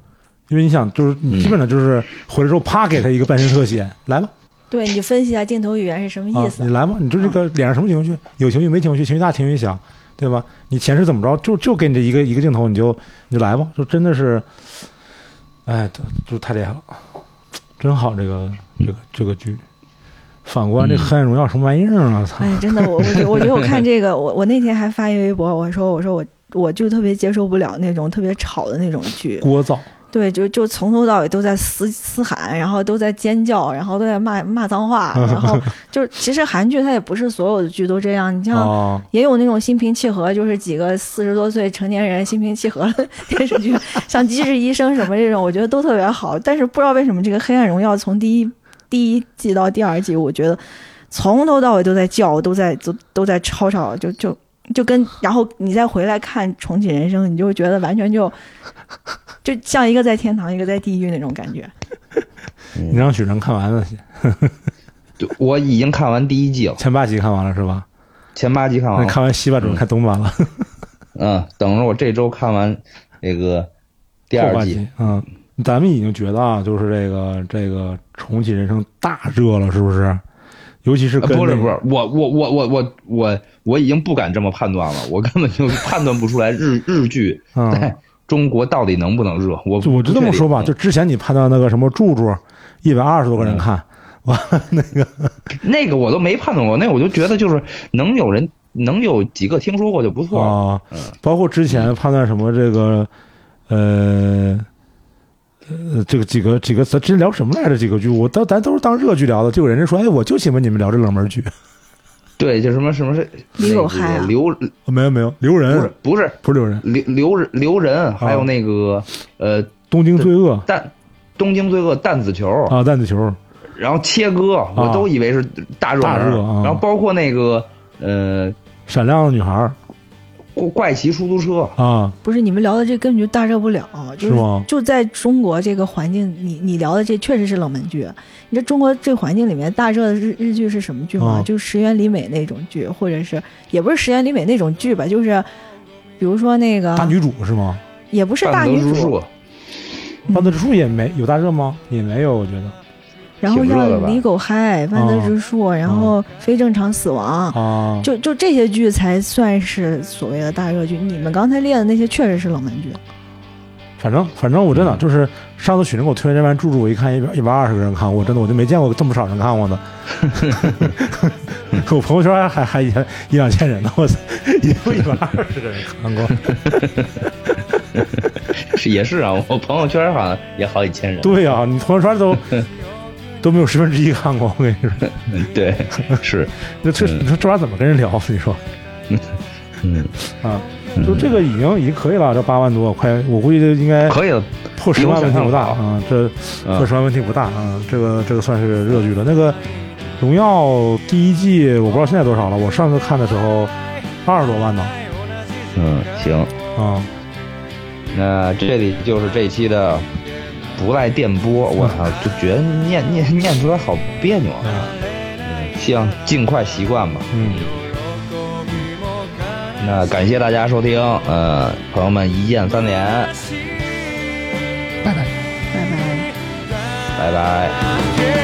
因为你想，就是你基本上就是回来之后，啪给他一个半身特写，来吧，对你分析一下镜头语言是什么啊意，思？你来吧，你就这个脸上什么情绪，有情绪没情绪，情绪大情绪小，对吧？你前世怎么着，就就给你这一个一个镜头，你就你就来吧，就真的是，哎，就就太厉害了，真好，这个这个这个剧。反观这《黑暗荣耀》什么玩意儿啊！操！哎，真的，我我觉我觉得 我看这个，我我那天还发一微博，我说我说我我就特别接受不了那种特别吵的那种剧，聒噪，对，就就从头到尾都在嘶嘶喊，然后都在尖叫，然后都在骂骂脏话，然后 就其实韩剧它也不是所有的剧都这样，你像哦，也有那种心平气和，就是几个四十多岁成年人心平气和的电视剧，像《机智医生》什么这种，我觉得都特别好。但是不知道为什么这个《黑暗荣耀》从第一第一季到第二季，我觉得从头到尾都在叫，都在都都在吵吵，就就就跟然后你再回来看《重启人生》，你就会觉得完全就 就像一个在天堂，一个在地狱那种感觉。你让许晨看完了，对我已经看完第一季了，前八集看完了是吧？前八集看完了。那看完西吧，准备看东吧了，嗯，等着我这周看完那个第二季。嗯，咱们已经觉得啊，就是这个这个重启人生大热了，是不是？尤其是呃跟那个不是不是，我我我我我我我已经不敢这么判断了，我根本就判断不出来日 日剧嗯，在中国到底能不能热。我就我就这么说吧，就之前你判断那个什么柱柱，一百二十多个人看，那个那个我都没判断过，那我就觉得就是能有人能有几个听说过就不错了。啊嗯，包括之前判断什么这个，呃。呃，这个几个几个，咱之前聊什么来着？几个剧，我当咱都是当热剧聊的。结果人家说，哎，我就喜欢你们聊这冷门剧。对，就什么什么是李狗嗨啊刘没有没有，刘不是仁不是不是刘仁，刘刘刘仁，还有那个呃东京罪恶弹东京罪恶弹子球，啊，弹子球然后切割，我都以为是大热门大热啊。然后包括那个呃闪亮的女孩怪怪奇出租车，啊，不是你们聊的这根本就大热不了，就是吗就在中国这个环境，你你聊的这确实是冷门剧。你这中国这环境里面大热的日日剧是什么剧吗？啊就石原里美那种剧，或者是也不是石原里美那种剧吧，就是比如说那个大女主是吗？也不是大女主，泽直树，半泽直树也没有大热吗？也没有，我觉得然后挺热的吧像李狗嗨、万德之树，然后非正常死亡。啊，就就这些剧才算是所谓的大热剧，你们刚才列的那些确实是冷门剧。反正反正我真的就是上次许晨给我推荐这完住住，我一看一百一百二十个人看，我真的我就没见过这么少人看过的。我朋友圈还还还一千一两千人呢，我操，也有一百二十个人看过。是也是啊，我朋友圈好像也好几千人。对呀、你朋友圈都都没有十分之一看过，我跟你说，对，是，那这你说这玩意儿怎么跟人聊？你说。嗯，啊，就这个已经已经可以了，这八万多，快，我估计就应该可以了。破十万问题不大啊，这嗯。破十万问题不大啊，这个这个算是热剧了。那个《荣耀》第一季我不知道现在多少了，我上次看的时候二十多万呢。嗯，行，啊，那这里就是这期的不赖电波。我操，就觉得念念念出来好别扭啊。嗯，希望尽快习惯吧。嗯，那感谢大家收听，呃，朋友们一键三连，拜拜。拜拜。拜拜。